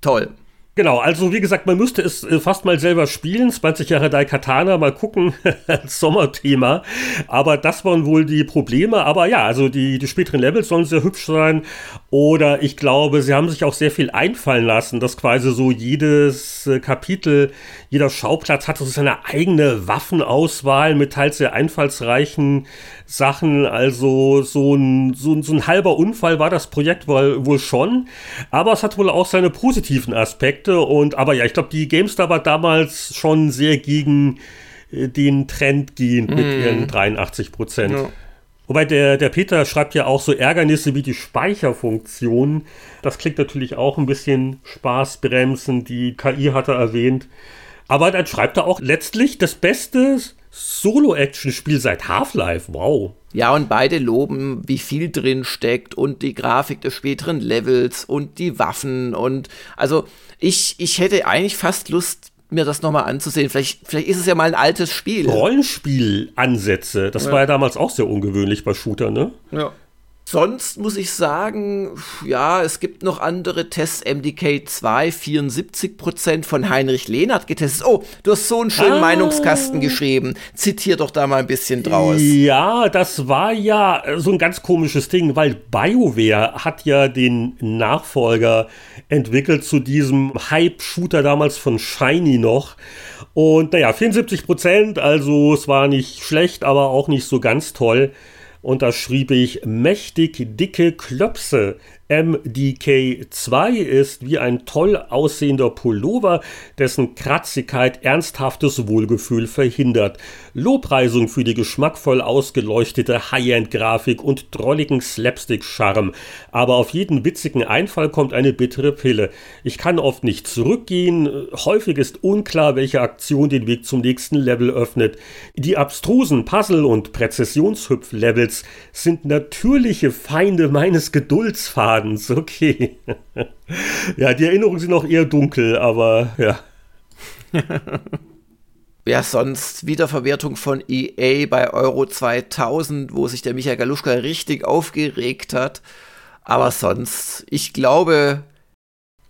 toll. Genau, also wie gesagt, man müsste es äh, fast mal selber spielen. 20 Jahre Daikatana, mal gucken, <laughs> als Sommerthema. Aber das waren wohl die Probleme. Aber ja, also die, die späteren Levels sollen sehr hübsch sein. Oder ich glaube, sie haben sich auch sehr viel einfallen lassen, dass quasi so jedes äh, Kapitel, jeder Schauplatz hatte so seine eigene Waffenauswahl mit teils sehr einfallsreichen Sachen. Also so ein, so, ein, so ein halber Unfall war das Projekt wohl, wohl schon. Aber es hat wohl auch seine positiven Aspekte. Und aber ja, ich glaube, die GameStar war damals schon sehr gegen äh, den Trend gehend mm. mit mhm. ihren 83 Prozent. Ja. Wobei der, der Peter schreibt ja auch so Ärgernisse wie die Speicherfunktion. Das klingt natürlich auch ein bisschen spaßbremsend. Die KI hat er erwähnt. Aber dann schreibt er auch letztlich das Beste Solo-Action-Spiel seit Half-Life. Wow. Ja, und beide loben, wie viel drin steckt und die Grafik des späteren Levels und die Waffen und also ich, ich hätte eigentlich fast Lust, mir das nochmal anzusehen. Vielleicht, vielleicht ist es ja mal ein altes Spiel. Rollenspiel-Ansätze, das ja. war ja damals auch sehr ungewöhnlich bei Shooter, ne? Ja. Sonst muss ich sagen, ja, es gibt noch andere Tests. MDK 2, 74% von Heinrich Lehnert getestet. Oh, du hast so einen schönen ah. Meinungskasten geschrieben. Zitier doch da mal ein bisschen draus. Ja, das war ja so ein ganz komisches Ding, weil BioWare hat ja den Nachfolger entwickelt zu diesem Hype-Shooter damals von Shiny noch. Und naja, 74%, also es war nicht schlecht, aber auch nicht so ganz toll. Und da schrieb ich mächtig dicke Klöpse. MDK2 ist wie ein toll aussehender Pullover, dessen Kratzigkeit ernsthaftes Wohlgefühl verhindert. Lobpreisung für die geschmackvoll ausgeleuchtete High-End-Grafik und drolligen Slapstick-Charme. Aber auf jeden witzigen Einfall kommt eine bittere Pille. Ich kann oft nicht zurückgehen. Häufig ist unklar, welche Aktion den Weg zum nächsten Level öffnet. Die abstrusen Puzzle- und Präzisionshüpf-Levels sind natürliche Feinde meines Geduldsfadens. Ladens, okay. ja, die Erinnerungen sind noch eher dunkel, aber ja. <laughs> Ja, sonst Wiederverwertung von EA bei Euro 2000, wo sich der Michael Galuschka richtig aufgeregt hat. Aber sonst, ich glaube,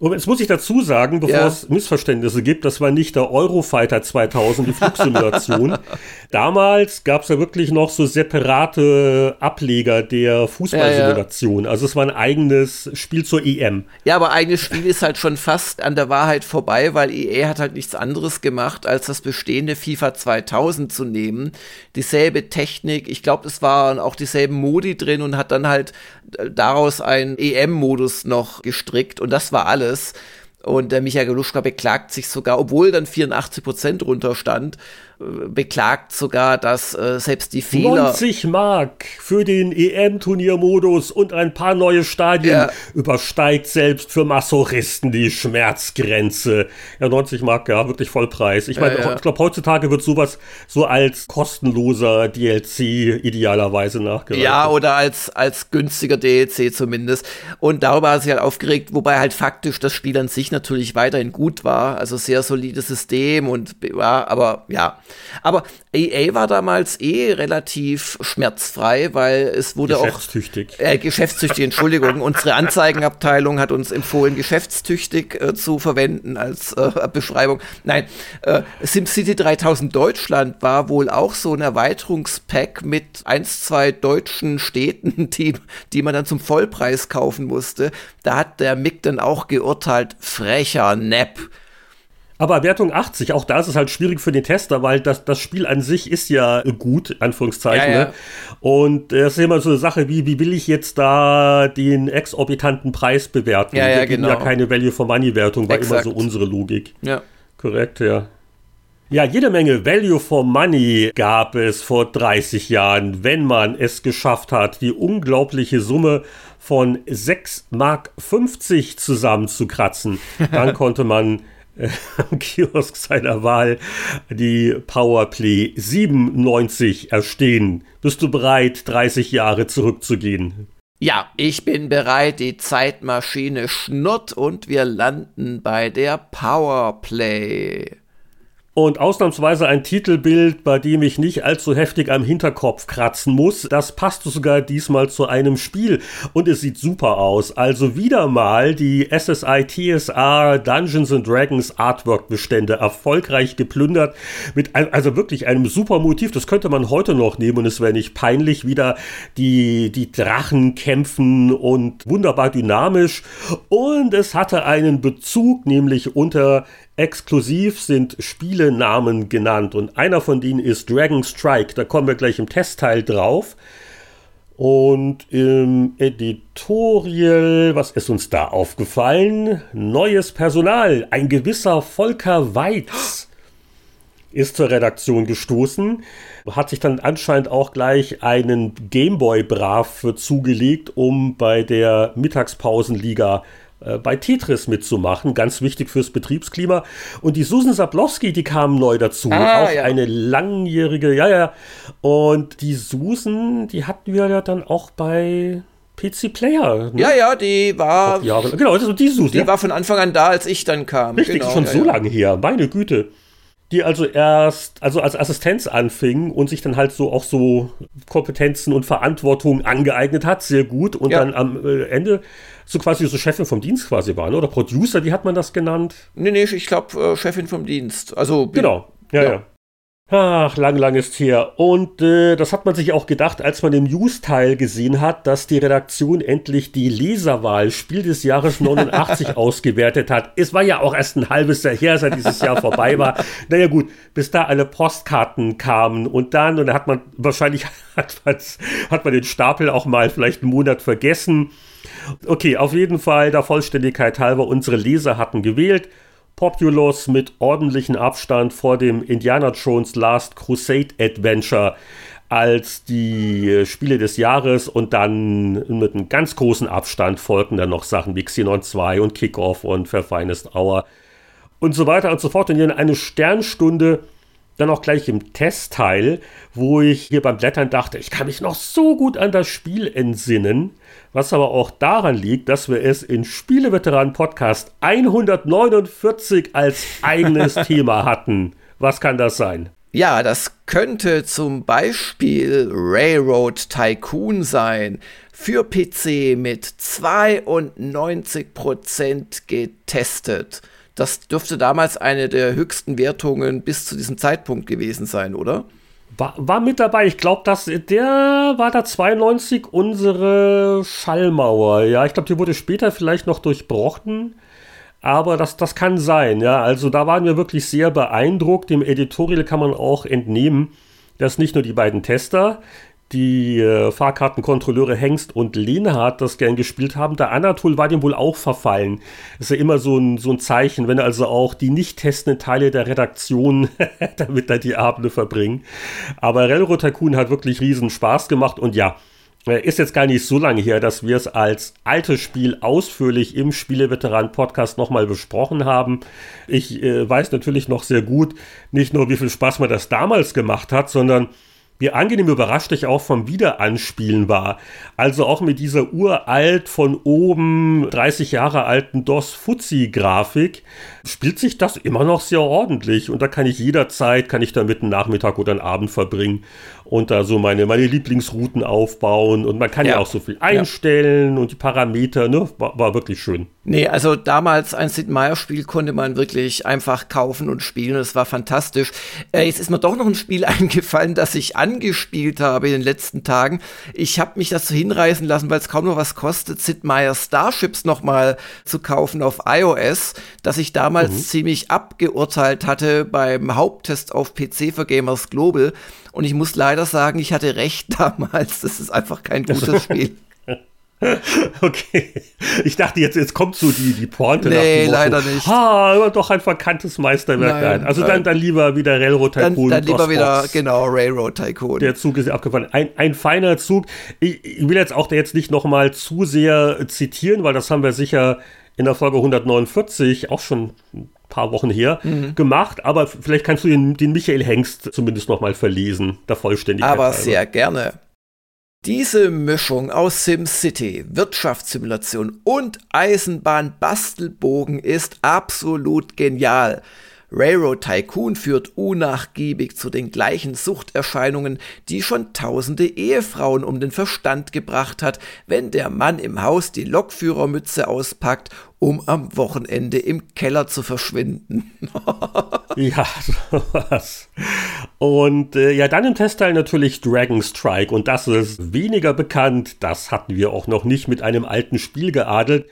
Und jetzt muss ich dazu sagen, bevor ja. es Missverständnisse gibt, das war nicht der Eurofighter 2000, die Flugsimulation. <laughs> Damals gab es ja wirklich noch so separate Ableger der Fußballsimulation. Ja, ja. Also es war ein eigenes Spiel zur EM. Ja, aber eigenes Spiel ist halt schon fast an der Wahrheit vorbei, weil EA hat halt nichts anderes gemacht, als das bestehende FIFA 2000 zu nehmen. Dieselbe Technik, ich glaube, es waren auch dieselben Modi drin und hat dann halt daraus einen EM-Modus noch gestrickt und das war alles. Und der Michael Galuschka beklagt sich sogar, obwohl dann 84 Prozent runter stand, beklagt sogar, dass äh, selbst die Fehler. 90 Mark für den EM-Turniermodus und ein paar neue Stadien ja. übersteigt selbst für Masochisten die Schmerzgrenze. Ja, 90 Mark, ja, wirklich Vollpreis. Ich meine, ja, ich glaube, heutzutage wird sowas so als kostenloser DLC idealerweise nachgereicht. Ja, oder als, als günstiger DLC zumindest. Und darüber hat sich halt aufgeregt, wobei halt faktisch das Spiel an sich natürlich weiterhin gut war. Also sehr solides System und ja, aber ja. Aber EA war damals eh relativ schmerzfrei, weil es wurde geschäftstüchtig. auch äh, geschäftstüchtig, Entschuldigung. <laughs> Unsere Anzeigenabteilung hat uns empfohlen, geschäftstüchtig äh, zu verwenden als äh, Beschreibung. Nein, äh, SimCity 3000 Deutschland war wohl auch so ein Erweiterungspack mit eins, zwei deutschen Städten, <laughs> die, die man dann zum Vollpreis kaufen musste. Da hat der Mick dann auch geurteilt, frecher Nepp. Aber Wertung 80, auch da ist es halt schwierig für den Tester, weil das, das Spiel an sich ist ja gut, Anführungszeichen. Ja, ja. Ne? Und das ist immer so eine Sache, wie, wie will ich jetzt da den exorbitanten Preis bewerten? Ja, ja, Wir genau. ja keine Value-for-Money-Wertung, war Exakt. immer so unsere Logik. Ja. Korrekt, ja. Ja, jede Menge Value for Money gab es vor 30 Jahren, wenn man es geschafft hat, die unglaubliche Summe von 6,50 Mark zusammenzukratzen. <laughs> Dann konnte man <laughs> am Kiosk seiner Wahl die Powerplay 97 erstehen. Bist du bereit, 30 Jahre zurückzugehen? Ja, ich bin bereit, die Zeitmaschine schnurrt und wir landen bei der Powerplay. Und ausnahmsweise ein Titelbild, bei dem ich nicht allzu heftig am Hinterkopf kratzen muss. Das passt sogar diesmal zu einem Spiel und es sieht super aus. Also wieder mal die SSI TSR Dungeons and Dragons Artwork Bestände erfolgreich geplündert mit ein, also wirklich einem super Motiv. Das könnte man heute noch nehmen und es wäre nicht peinlich. Wieder die, die Drachen kämpfen und wunderbar dynamisch. Und es hatte einen Bezug, nämlich unter Exklusiv sind Spielenamen genannt und einer von denen ist Dragon Strike. Da kommen wir gleich im Testteil drauf. Und im Editorial, was ist uns da aufgefallen? Neues Personal. Ein gewisser Volker Weitz ist zur Redaktion gestoßen, hat sich dann anscheinend auch gleich einen Gameboy brav zugelegt, um bei der Mittagspausenliga bei Tetris mitzumachen, ganz wichtig fürs Betriebsklima. Und die Susan Sablowski, die kam neu dazu, ah, auch ja. eine langjährige, ja, ja. Und die Susan, die hatten wir ja dann auch bei PC Player. Ne? Ja, ja, die war. Jahre, genau, ist die Susan. Die ja. war von Anfang an da, als ich dann kam. Richtig, genau, schon ja, so lange her. Meine Güte die also erst, also als Assistenz anfing und sich dann halt so auch so Kompetenzen und Verantwortung angeeignet hat, sehr gut. Und ja. dann am äh, Ende so quasi so Chefin vom Dienst quasi war, ne? oder Producer, wie hat man das genannt? Nee, nee, ich glaube äh, Chefin vom Dienst. Also genau, ja, ja. ja. Ach, lang, lang ist her. Und äh, das hat man sich auch gedacht, als man den News-Teil gesehen hat, dass die Redaktion endlich die Leserwahl Spiel des Jahres 89 <laughs> ausgewertet hat. Es war ja auch erst ein halbes Jahr her, seit dieses Jahr vorbei war. Naja gut, bis da alle Postkarten kamen und dann, und da hat man wahrscheinlich, <laughs> hat, hat man den Stapel auch mal vielleicht einen Monat vergessen. Okay, auf jeden Fall, der Vollständigkeit halber, unsere Leser hatten gewählt. Populous mit ordentlichem Abstand vor dem Indiana Jones Last Crusade Adventure als die Spiele des Jahres und dann mit einem ganz großen Abstand folgten dann noch Sachen wie Xenon 2 und Kickoff und Verfeinest Hour und so weiter und so fort. Und hier eine Sternstunde dann auch gleich im Testteil, wo ich hier beim Blättern dachte, ich kann mich noch so gut an das Spiel entsinnen was aber auch daran liegt, dass wir es in Spieleveteranen Podcast 149 als eigenes <laughs> Thema hatten. Was kann das sein? Ja, das könnte zum Beispiel Railroad Tycoon sein. Für PC mit 92% getestet. Das dürfte damals eine der höchsten Wertungen bis zu diesem Zeitpunkt gewesen sein, oder? War, war mit dabei. Ich glaube, der war da 92 unsere Schallmauer. Ja, ich glaube, die wurde später vielleicht noch durchbrochen. Aber das, das kann sein, ja. Also da waren wir wirklich sehr beeindruckt. Dem Editorial kann man auch entnehmen, dass nicht nur die beiden Tester, die äh, Fahrkartenkontrolleure Hengst und Lenhardt das gern gespielt haben. Der Anatol war dem wohl auch verfallen. Das ist ja immer so ein, so ein Zeichen, wenn also auch die nicht testenden Teile der Redaktion <laughs> damit da die Abende verbringen. Aber Railroad Tycoon hat wirklich riesen Spaß gemacht und ja, äh, ist jetzt gar nicht so lange her, dass wir es als altes Spiel ausführlich im Spieleveteran-Podcast nochmal besprochen haben. Ich äh, weiß natürlich noch sehr gut, nicht nur wie viel Spaß man das damals gemacht hat, sondern wie angenehm überrascht ich auch vom Wiederanspielen war. Also auch mit dieser uralt von oben 30 Jahre alten DOS-Fuzzi-Grafik spielt sich das immer noch sehr ordentlich und da kann ich jederzeit, kann ich damit einen Nachmittag oder einen Abend verbringen und da so meine, meine Lieblingsrouten aufbauen und man kann ja, ja auch so viel einstellen ja. und die Parameter, ne, war, war, wirklich schön. Nee, also damals ein Sid Meier Spiel konnte man wirklich einfach kaufen und spielen und es war fantastisch. Äh, jetzt ist mir doch noch ein Spiel <laughs> eingefallen, das ich angespielt habe in den letzten Tagen. Ich habe mich dazu hinreißen lassen, weil es kaum noch was kostet, Sid Meier Starships noch mal zu kaufen auf iOS, das ich damals mhm. ziemlich abgeurteilt hatte beim Haupttest auf PC für Gamers Global. Und ich muss leider sagen, ich hatte recht <laughs> damals. Das ist einfach kein gutes <laughs> Spiel. <laughs> Okay. Ich dachte, jetzt, jetzt kommt so die, die Pointe nee, nach leider nicht. Ha, aber doch ein verkanntes Meisterwerk. Nein, also nein. Dann, dann lieber wieder Railroad Tycoon. Dann, dann lieber wieder, genau, Railroad Tycoon. Der Zug ist abgefahren. Ein, ein feiner Zug. Ich, ich will jetzt auch jetzt nicht nochmal zu sehr zitieren, weil das haben wir sicher in der Folge 149 auch schon paar Wochen her, mhm. gemacht. Aber vielleicht kannst du den, den Michael Hengst zumindest noch mal verlesen, der Vollständigkeit. Aber sehr gerne. Diese Mischung aus SimCity, Wirtschaftssimulation und Eisenbahn-Bastelbogen ist absolut genial. Railroad Tycoon führt unnachgiebig zu den gleichen Suchterscheinungen, die schon tausende Ehefrauen um den Verstand gebracht hat, wenn der Mann im Haus die Lokführermütze auspackt um am Wochenende im Keller zu verschwinden. <laughs> ja, sowas. Und äh, ja, dann im Testteil natürlich Dragon Strike. Und das ist weniger bekannt. Das hatten wir auch noch nicht mit einem alten Spiel geadelt.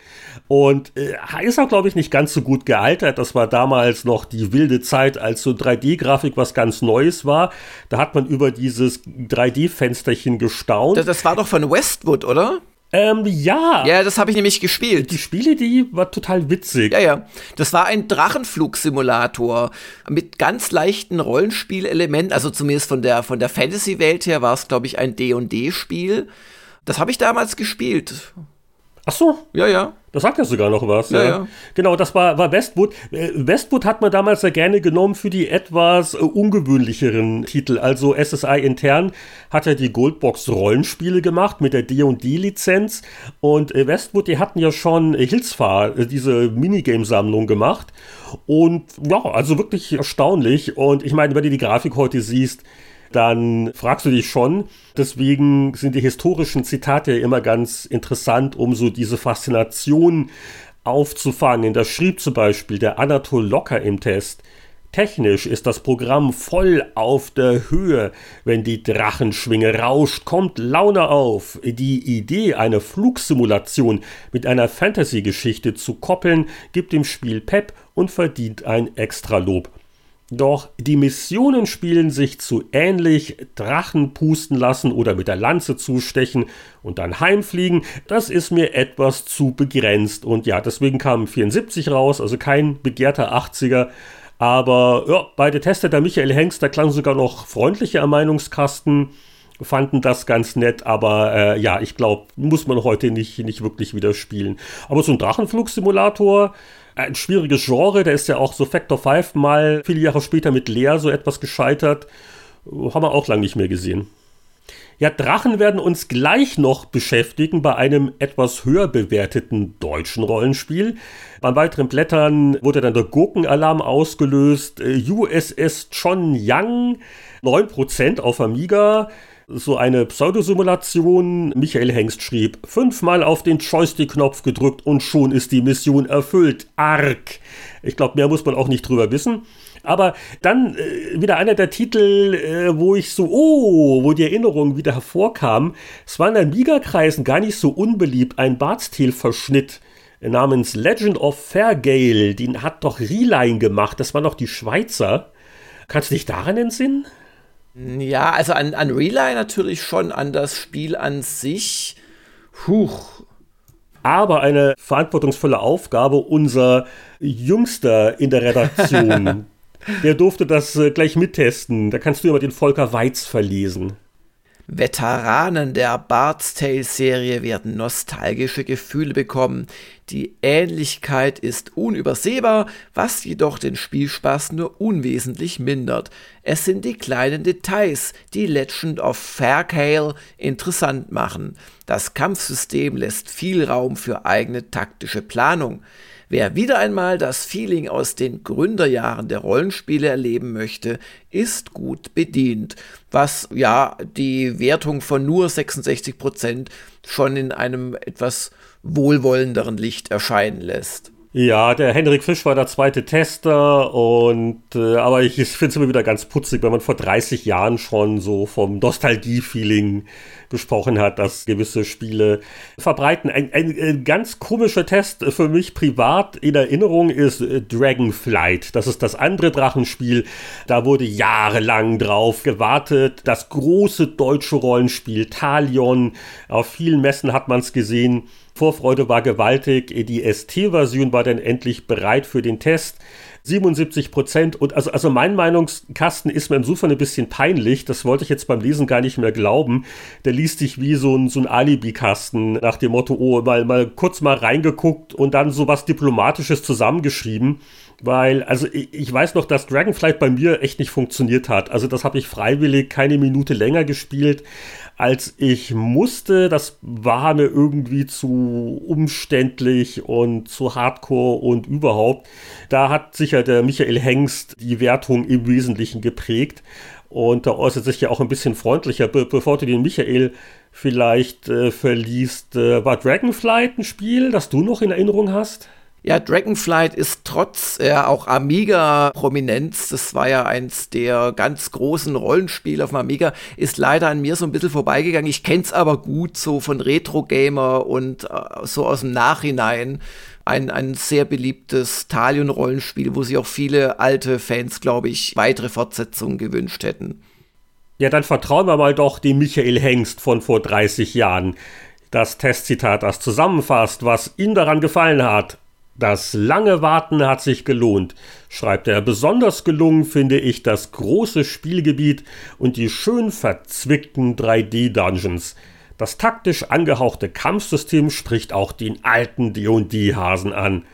Und äh, ist auch, glaube ich, nicht ganz so gut gealtert. Das war damals noch die wilde Zeit, als so 3D-Grafik was ganz Neues war. Da hat man über dieses 3D-Fensterchen gestaunt. Das, das war doch von Westwood, oder? Ähm, ja. Ja, das habe ich nämlich gespielt. Die Spiele, die war total witzig. Ja, ja. Das war ein Drachenflugsimulator mit ganz leichten Rollenspielelementen. Also zumindest von der, von der Fantasy-Welt her war es, glaube ich, ein D&D-Spiel. Das habe ich damals gespielt. Ach so. Ja, ja. Das sagt ja sogar noch was. Ja, ja. ja. Genau, das war, war Westwood. Äh, Westwood hat man damals ja gerne genommen für die etwas äh, ungewöhnlicheren Titel. Also SSI intern hat ja die Goldbox Rollenspiele gemacht mit der D&D-Lizenz. Und äh, Westwood, die hatten ja schon Hilsfahr, diese Minigame-Sammlung gemacht. Und ja, also wirklich erstaunlich. Und ich meine, wenn du die Grafik heute siehst, dann fragst du dich schon, deswegen sind die historischen Zitate immer ganz interessant, um so diese Faszination aufzufangen. Da schrieb zum Beispiel der Anatol Locker im Test, Technisch ist das Programm voll auf der Höhe. Wenn die Drachenschwinge rauscht, kommt Laune auf. Die Idee, eine Flugsimulation mit einer Fantasy-Geschichte zu koppeln, gibt dem Spiel Pep und verdient ein Extralob. Doch die Missionen spielen sich zu ähnlich, Drachen pusten lassen oder mit der Lanze zustechen und dann heimfliegen, das ist mir etwas zu begrenzt. Und ja, deswegen kam 74 raus, also kein begehrter 80er. Aber ja, beide Tester, der Michael Hengst, der klang sogar noch freundlicher am Meinungskasten, fanden das ganz nett, aber äh, ja, ich glaube, muss man heute nicht, nicht wirklich wieder spielen. Aber so ein Drachenflugsimulator, ein schwieriges Genre, der ist ja auch so Factor 5 mal viele Jahre später mit Leer so etwas gescheitert. Haben wir auch lange nicht mehr gesehen. Ja, Drachen werden uns gleich noch beschäftigen bei einem etwas höher bewerteten deutschen Rollenspiel. Beim weiteren Blättern wurde dann der Gurkenalarm ausgelöst. Äh, USS Chon Yang, 9% auf Amiga. So eine Pseudosimulation. Michael Hengst schrieb, fünfmal auf den Joystick-Knopf gedrückt und schon ist die Mission erfüllt. Arg. Ich glaube, mehr muss man auch nicht drüber wissen. Aber dann äh, wieder einer der Titel, äh, wo ich so, oh, wo die Erinnerung wieder hervorkam. Es war in Amiga-Kreisen gar nicht so unbeliebt, ein Bartsteel-Verschnitt namens Legend of Fairgale. Den hat doch Reline gemacht. Das war noch die Schweizer. Kannst du dich daran entsinnen? Ja, also an, an Relay natürlich schon, an das Spiel an sich. Huch. Aber eine verantwortungsvolle Aufgabe unser Jüngster in der Redaktion, <laughs> Der durfte das äh, gleich mittesten. Da kannst du immer den Volker Weiz verlesen. Veteranen der Bard's Tale-Serie werden nostalgische Gefühle bekommen. Die Ähnlichkeit ist unübersehbar, was jedoch den Spielspaß nur unwesentlich mindert. Es sind die kleinen Details, die Legend of Faircale interessant machen. Das Kampfsystem lässt viel Raum für eigene taktische Planung. Wer wieder einmal das Feeling aus den Gründerjahren der Rollenspiele erleben möchte, ist gut bedient, was ja die Wertung von nur 66 Prozent schon in einem etwas wohlwollenderen Licht erscheinen lässt. Ja, der Henrik Fisch war der zweite Tester und äh, aber ich, ich finde es immer wieder ganz putzig, wenn man vor 30 Jahren schon so vom Nostalgie-Feeling gesprochen hat, dass gewisse Spiele verbreiten. Ein, ein, ein, ganz komischer Test für mich privat in Erinnerung ist äh, Dragonflight. Das ist das andere Drachenspiel. Da wurde jahrelang drauf gewartet. Das große deutsche Rollenspiel Talion. Auf vielen Messen hat man es gesehen. Vorfreude war gewaltig. Die ST-Version war dann endlich bereit für den Test. 77 Prozent. Und also, also mein Meinungskasten ist mir insofern ein bisschen peinlich. Das wollte ich jetzt beim Lesen gar nicht mehr glauben. Der liest sich wie so ein, so ein Alibi-Kasten nach dem Motto, oh, mal, mal kurz mal reingeguckt und dann so was Diplomatisches zusammengeschrieben. Weil, also ich, ich weiß noch, dass Dragonflight bei mir echt nicht funktioniert hat. Also das habe ich freiwillig keine Minute länger gespielt als ich musste. Das war mir irgendwie zu umständlich und zu hardcore und überhaupt. Da hat sicher der Michael Hengst die Wertung im Wesentlichen geprägt. Und da äußert sich ja auch ein bisschen freundlicher. Be bevor du den Michael vielleicht äh, verliest, äh, war Dragonflight ein Spiel, das du noch in Erinnerung hast? Ja, Dragonflight ist trotz äh, auch Amiga-Prominenz, das war ja eins der ganz großen Rollenspiele auf dem Amiga, ist leider an mir so ein bisschen vorbeigegangen. Ich kenn's aber gut so von Retro-Gamer und äh, so aus dem Nachhinein. Ein, ein sehr beliebtes Talion-Rollenspiel, wo sich auch viele alte Fans, glaube ich, weitere Fortsetzungen gewünscht hätten. Ja, dann vertrauen wir mal doch dem Michael Hengst von vor 30 Jahren. Das Testzitat, das zusammenfasst, was ihm daran gefallen hat. Das lange Warten hat sich gelohnt, schreibt er. Besonders gelungen finde ich das große Spielgebiet und die schön verzwickten 3D-Dungeons. Das taktisch angehauchte Kampfsystem spricht auch den alten D&D-Hasen an.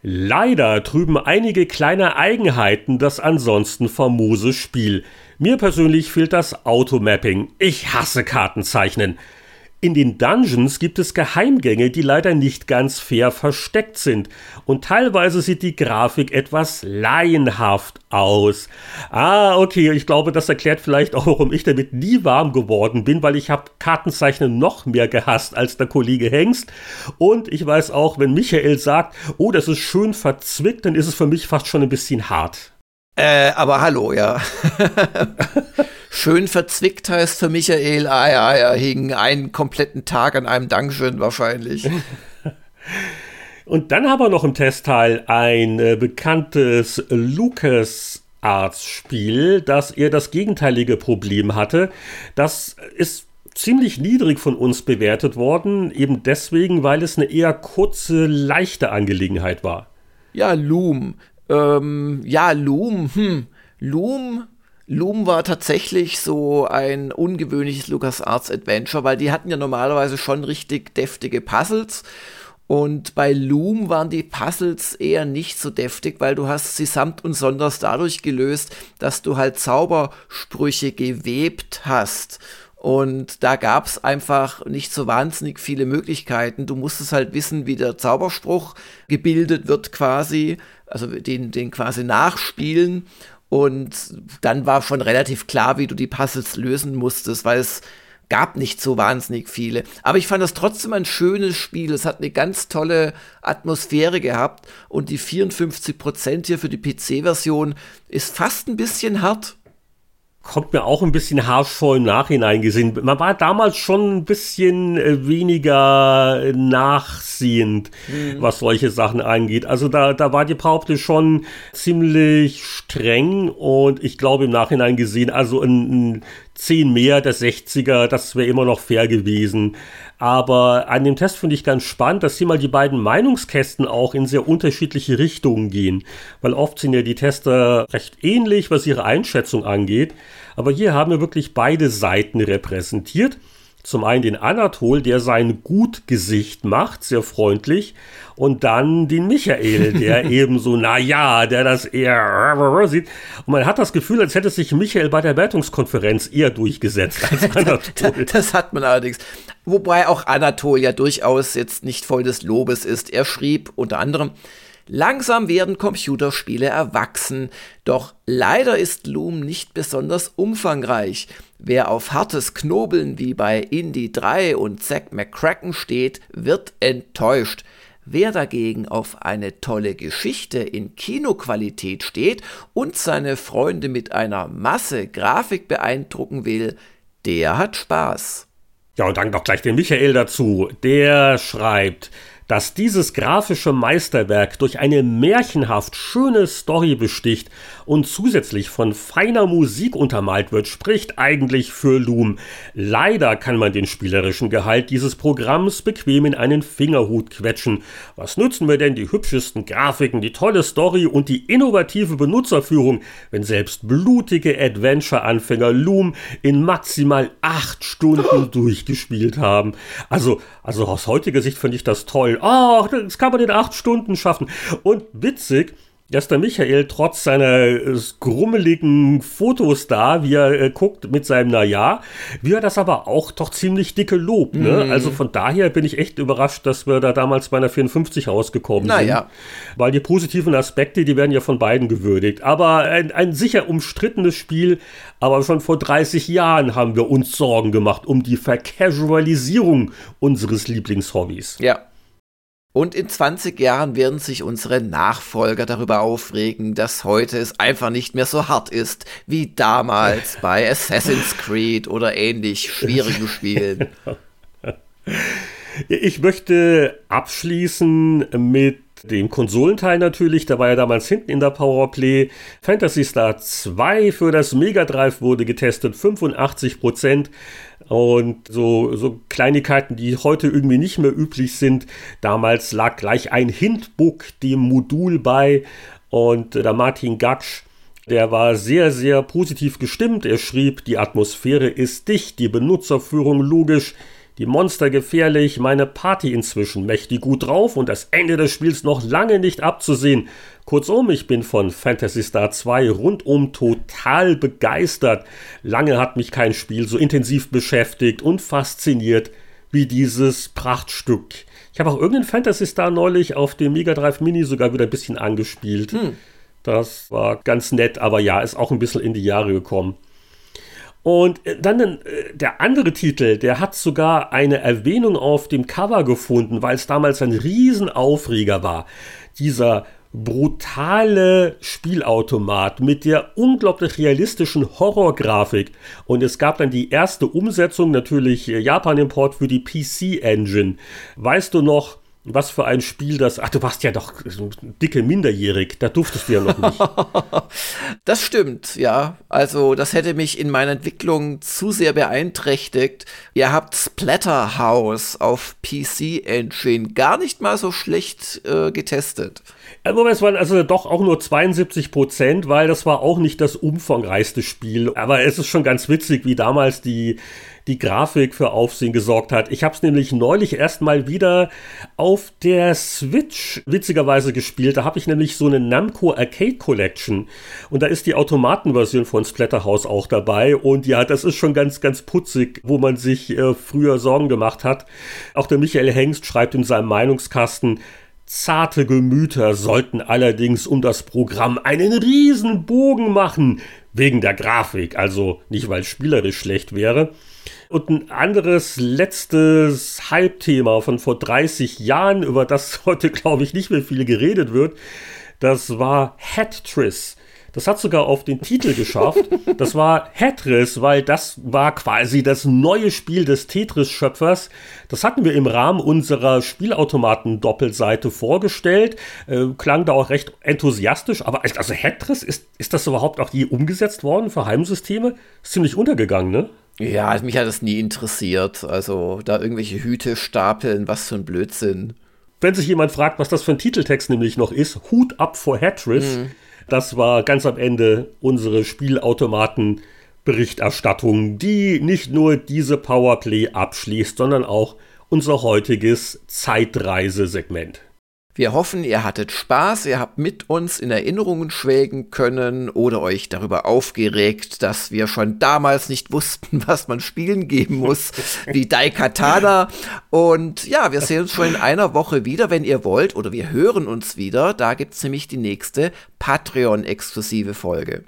Leider trüben einige kleine Eigenheiten das ansonsten famose Spiel. Mir persönlich fehlt das Automapping. Ich hasse Kartenzeichnen. In den Dungeons gibt es Geheimgänge, die leider nicht ganz fair versteckt sind. Und teilweise sieht die Grafik etwas laienhaft aus. Ah, okay, ich glaube, das erklärt vielleicht auch, warum ich damit nie warm geworden bin, weil ich habe Kartenzeichnen noch mehr gehasst als der Kollege Hengst. Und ich weiß auch, wenn Michael sagt, oh, das ist schön verzwickt, dann ist es für mich fast schon ein bisschen hart. Äh, aber hallo, ja. <laughs> Schön verzwickt heißt für Michael, ah ja, er hing einen kompletten Tag an einem Dungeon wahrscheinlich. <laughs> Und dann haben wir noch im Testteil ein äh, bekanntes Lucas Arts Spiel, das eher das gegenteilige Problem hatte. Das ist ziemlich niedrig von uns bewertet worden, eben deswegen, weil es eine eher kurze, leichte Angelegenheit war. Ja, Loom. Ähm, ja, Loom, hm. Loom Loom war tatsächlich so ein ungewöhnliches LucasArts Adventure, weil die hatten ja normalerweise schon richtig deftige Puzzles. Und bei Loom waren die Puzzles eher nicht so deftig, weil du hast sie samt und sonders dadurch gelöst, dass du halt Zaubersprüche gewebt hast. Und da gab es einfach nicht so wahnsinnig viele Möglichkeiten. Du musstest halt wissen, wie der Zauberspruch gebildet wird quasi, also den, den quasi nachspielen. Und dann war schon relativ klar, wie du die Puzzles lösen musstest, weil es gab nicht so wahnsinnig viele. Aber ich fand das trotzdem ein schönes Spiel. Es hat eine ganz tolle Atmosphäre gehabt und die 54% hier für die PC-Version ist fast ein bisschen hart kommt mir auch ein bisschen harsch vor im Nachhinein gesehen. Man war damals schon ein bisschen äh, weniger nachsehend, mhm. was solche Sachen angeht. Also da, da war die Behauptung schon ziemlich streng und ich glaube im Nachhinein gesehen, also ein, ein 10 mehr der 60er, das wäre immer noch fair gewesen. Aber an dem Test finde ich ganz spannend, dass hier mal die beiden Meinungskästen auch in sehr unterschiedliche Richtungen gehen. Weil oft sind ja die Tester recht ähnlich, was ihre Einschätzung angeht. Aber hier haben wir wirklich beide Seiten repräsentiert. Zum einen den Anatol, der sein Gutgesicht macht, sehr freundlich. Und dann den Michael, der <laughs> eben so, na ja, der das eher sieht. Und man hat das Gefühl, als hätte sich Michael bei der Wertungskonferenz eher durchgesetzt als <laughs> Anatol. das hat man allerdings. Wobei auch Anatol ja durchaus jetzt nicht voll des Lobes ist. Er schrieb unter anderem, Langsam werden Computerspiele erwachsen, doch leider ist Loom nicht besonders umfangreich. Wer auf hartes Knobeln wie bei Indie 3 und Zack McCracken steht, wird enttäuscht. Wer dagegen auf eine tolle Geschichte in Kinoqualität steht und seine Freunde mit einer Masse Grafik beeindrucken will, der hat Spaß. Ja, und dann noch gleich den Michael dazu. Der schreibt, dass dieses grafische Meisterwerk durch eine märchenhaft schöne Story besticht und zusätzlich von feiner Musik untermalt wird, spricht eigentlich für Loom. Leider kann man den spielerischen Gehalt dieses Programms bequem in einen Fingerhut quetschen. Was nützen wir denn die hübschesten Grafiken, die tolle Story und die innovative Benutzerführung, wenn selbst blutige Adventure-Anfänger Loom in maximal acht Stunden <laughs> durchgespielt haben? Also, also aus heutiger Sicht finde ich das toll ach, das kann man in acht Stunden schaffen. Und witzig, dass der Michael trotz seiner äh, grummeligen Fotos da, wie er äh, guckt mit seinem Naja, wie er das aber auch doch ziemlich dicke lobt. Ne? Mm. Also von daher bin ich echt überrascht, dass wir da damals bei einer 54 rausgekommen naja. sind. Weil die positiven Aspekte, die werden ja von beiden gewürdigt. Aber ein, ein sicher umstrittenes Spiel, aber schon vor 30 Jahren haben wir uns Sorgen gemacht um die Vercasualisierung unseres Lieblingshobbys. Ja. Und in 20 Jahren werden sich unsere Nachfolger darüber aufregen, dass heute es einfach nicht mehr so hart ist wie damals <laughs> bei Assassin's Creed oder ähnlich schwierigen Spielen. Ich möchte abschließen mit dem Konsolenteil natürlich, der war ja damals hinten in der Powerplay. Fantasy Star 2 für das Mega Drive wurde getestet, 85 Prozent. Und so, so Kleinigkeiten, die heute irgendwie nicht mehr üblich sind. Damals lag gleich ein Hintbook dem Modul bei und der Martin Gatsch, der war sehr, sehr positiv gestimmt. Er schrieb, die Atmosphäre ist dicht, die Benutzerführung logisch, die Monster gefährlich, meine Party inzwischen mächtig gut drauf und das Ende des Spiels noch lange nicht abzusehen. Kurzum, ich bin von Phantasy Star 2 rundum total begeistert. Lange hat mich kein Spiel so intensiv beschäftigt und fasziniert wie dieses Prachtstück. Ich habe auch irgendeinen Phantasy Star neulich auf dem Mega Drive Mini sogar wieder ein bisschen angespielt. Hm. Das war ganz nett, aber ja, ist auch ein bisschen in die Jahre gekommen. Und äh, dann äh, der andere Titel, der hat sogar eine Erwähnung auf dem Cover gefunden, weil es damals ein Riesenaufreger war. Dieser brutale Spielautomat mit der unglaublich realistischen Horrorgrafik. Und es gab dann die erste Umsetzung, natürlich äh, Japan-Import für die PC-Engine. Weißt du noch, was für ein Spiel das. Ach, du warst ja doch dicke minderjährig, da durftest du ja noch nicht. <laughs> das stimmt, ja. Also, das hätte mich in meiner Entwicklung zu sehr beeinträchtigt. Ihr habt Splatterhouse auf PC Engine gar nicht mal so schlecht äh, getestet. Aber es waren also doch auch nur 72 Prozent, weil das war auch nicht das umfangreichste Spiel. Aber es ist schon ganz witzig, wie damals die die Grafik für Aufsehen gesorgt hat. Ich habe es nämlich neulich erst mal wieder auf der Switch witzigerweise gespielt. Da habe ich nämlich so eine Namco Arcade Collection und da ist die Automatenversion von Splatterhouse auch dabei und ja, das ist schon ganz, ganz putzig, wo man sich äh, früher Sorgen gemacht hat. Auch der Michael Hengst schreibt in seinem Meinungskasten, Zarte Gemüter sollten allerdings um das Programm einen riesen Bogen machen, wegen der Grafik, also nicht weil spielerisch schlecht wäre. Und ein anderes letztes Hype-Thema von vor 30 Jahren, über das <laughs> heute, glaube ich, nicht mehr viel geredet wird, das war Hattriss. Das hat sogar auf den Titel geschafft. Das war Tetris, weil das war quasi das neue Spiel des Tetris-Schöpfers. Das hatten wir im Rahmen unserer Spielautomaten-Doppelseite vorgestellt. Äh, klang da auch recht enthusiastisch. Aber also Tetris, ist, ist das überhaupt auch je umgesetzt worden für Heimsysteme? Ist ziemlich untergegangen, ne? Ja, also mich hat das nie interessiert. Also da irgendwelche Hüte stapeln, was für ein Blödsinn. Wenn sich jemand fragt, was das für ein Titeltext nämlich noch ist, Hut ab vor Hatris. Mhm. Das war ganz am Ende unsere Spielautomaten-Berichterstattung, die nicht nur diese Powerplay abschließt, sondern auch unser heutiges Zeitreisesegment. Wir hoffen, ihr hattet Spaß, ihr habt mit uns in Erinnerungen schwelgen können oder euch darüber aufgeregt, dass wir schon damals nicht <laughs> wussten, was man spielen geben muss, <laughs> wie Daikatana. Und ja, wir sehen uns schon in einer Woche wieder, wenn ihr wollt, oder wir hören uns wieder. Da gibt es nämlich die nächste Patreon-exklusive Folge.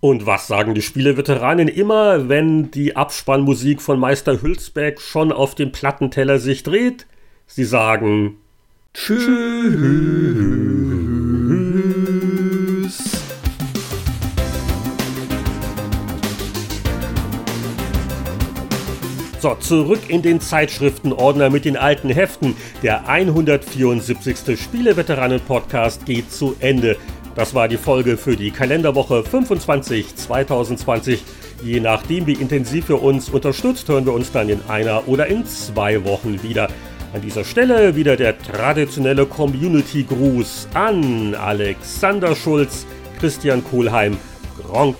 Und was sagen die Spieleveteranen immer, wenn die Abspannmusik von Meister Hülsbeck schon auf dem Plattenteller sich dreht? Sie sagen Tschüss. So, zurück in den Zeitschriftenordner mit den alten Heften. Der 174. Spieleveteranen-Podcast geht zu Ende. Das war die Folge für die Kalenderwoche 25 2020. Je nachdem, wie intensiv ihr uns unterstützt, hören wir uns dann in einer oder in zwei Wochen wieder. An dieser Stelle wieder der traditionelle Community-Gruß an Alexander Schulz, Christian Kohlheim, Gronk,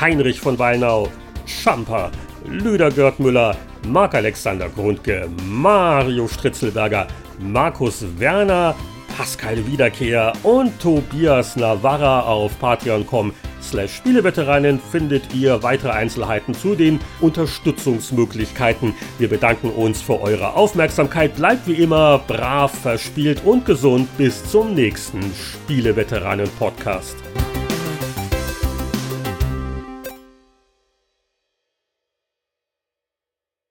Heinrich von Wallnau, Schamper, Lüder Görtmüller, Marc-Alexander Grundke, Mario Stritzelberger, Markus Werner, Pascal Wiederkehr und Tobias Navarra auf patreon.com slash Spieleveteranen findet ihr weitere Einzelheiten zu den Unterstützungsmöglichkeiten. Wir bedanken uns für eure Aufmerksamkeit. Bleibt wie immer brav, verspielt und gesund. Bis zum nächsten Spieleveteranen-Podcast.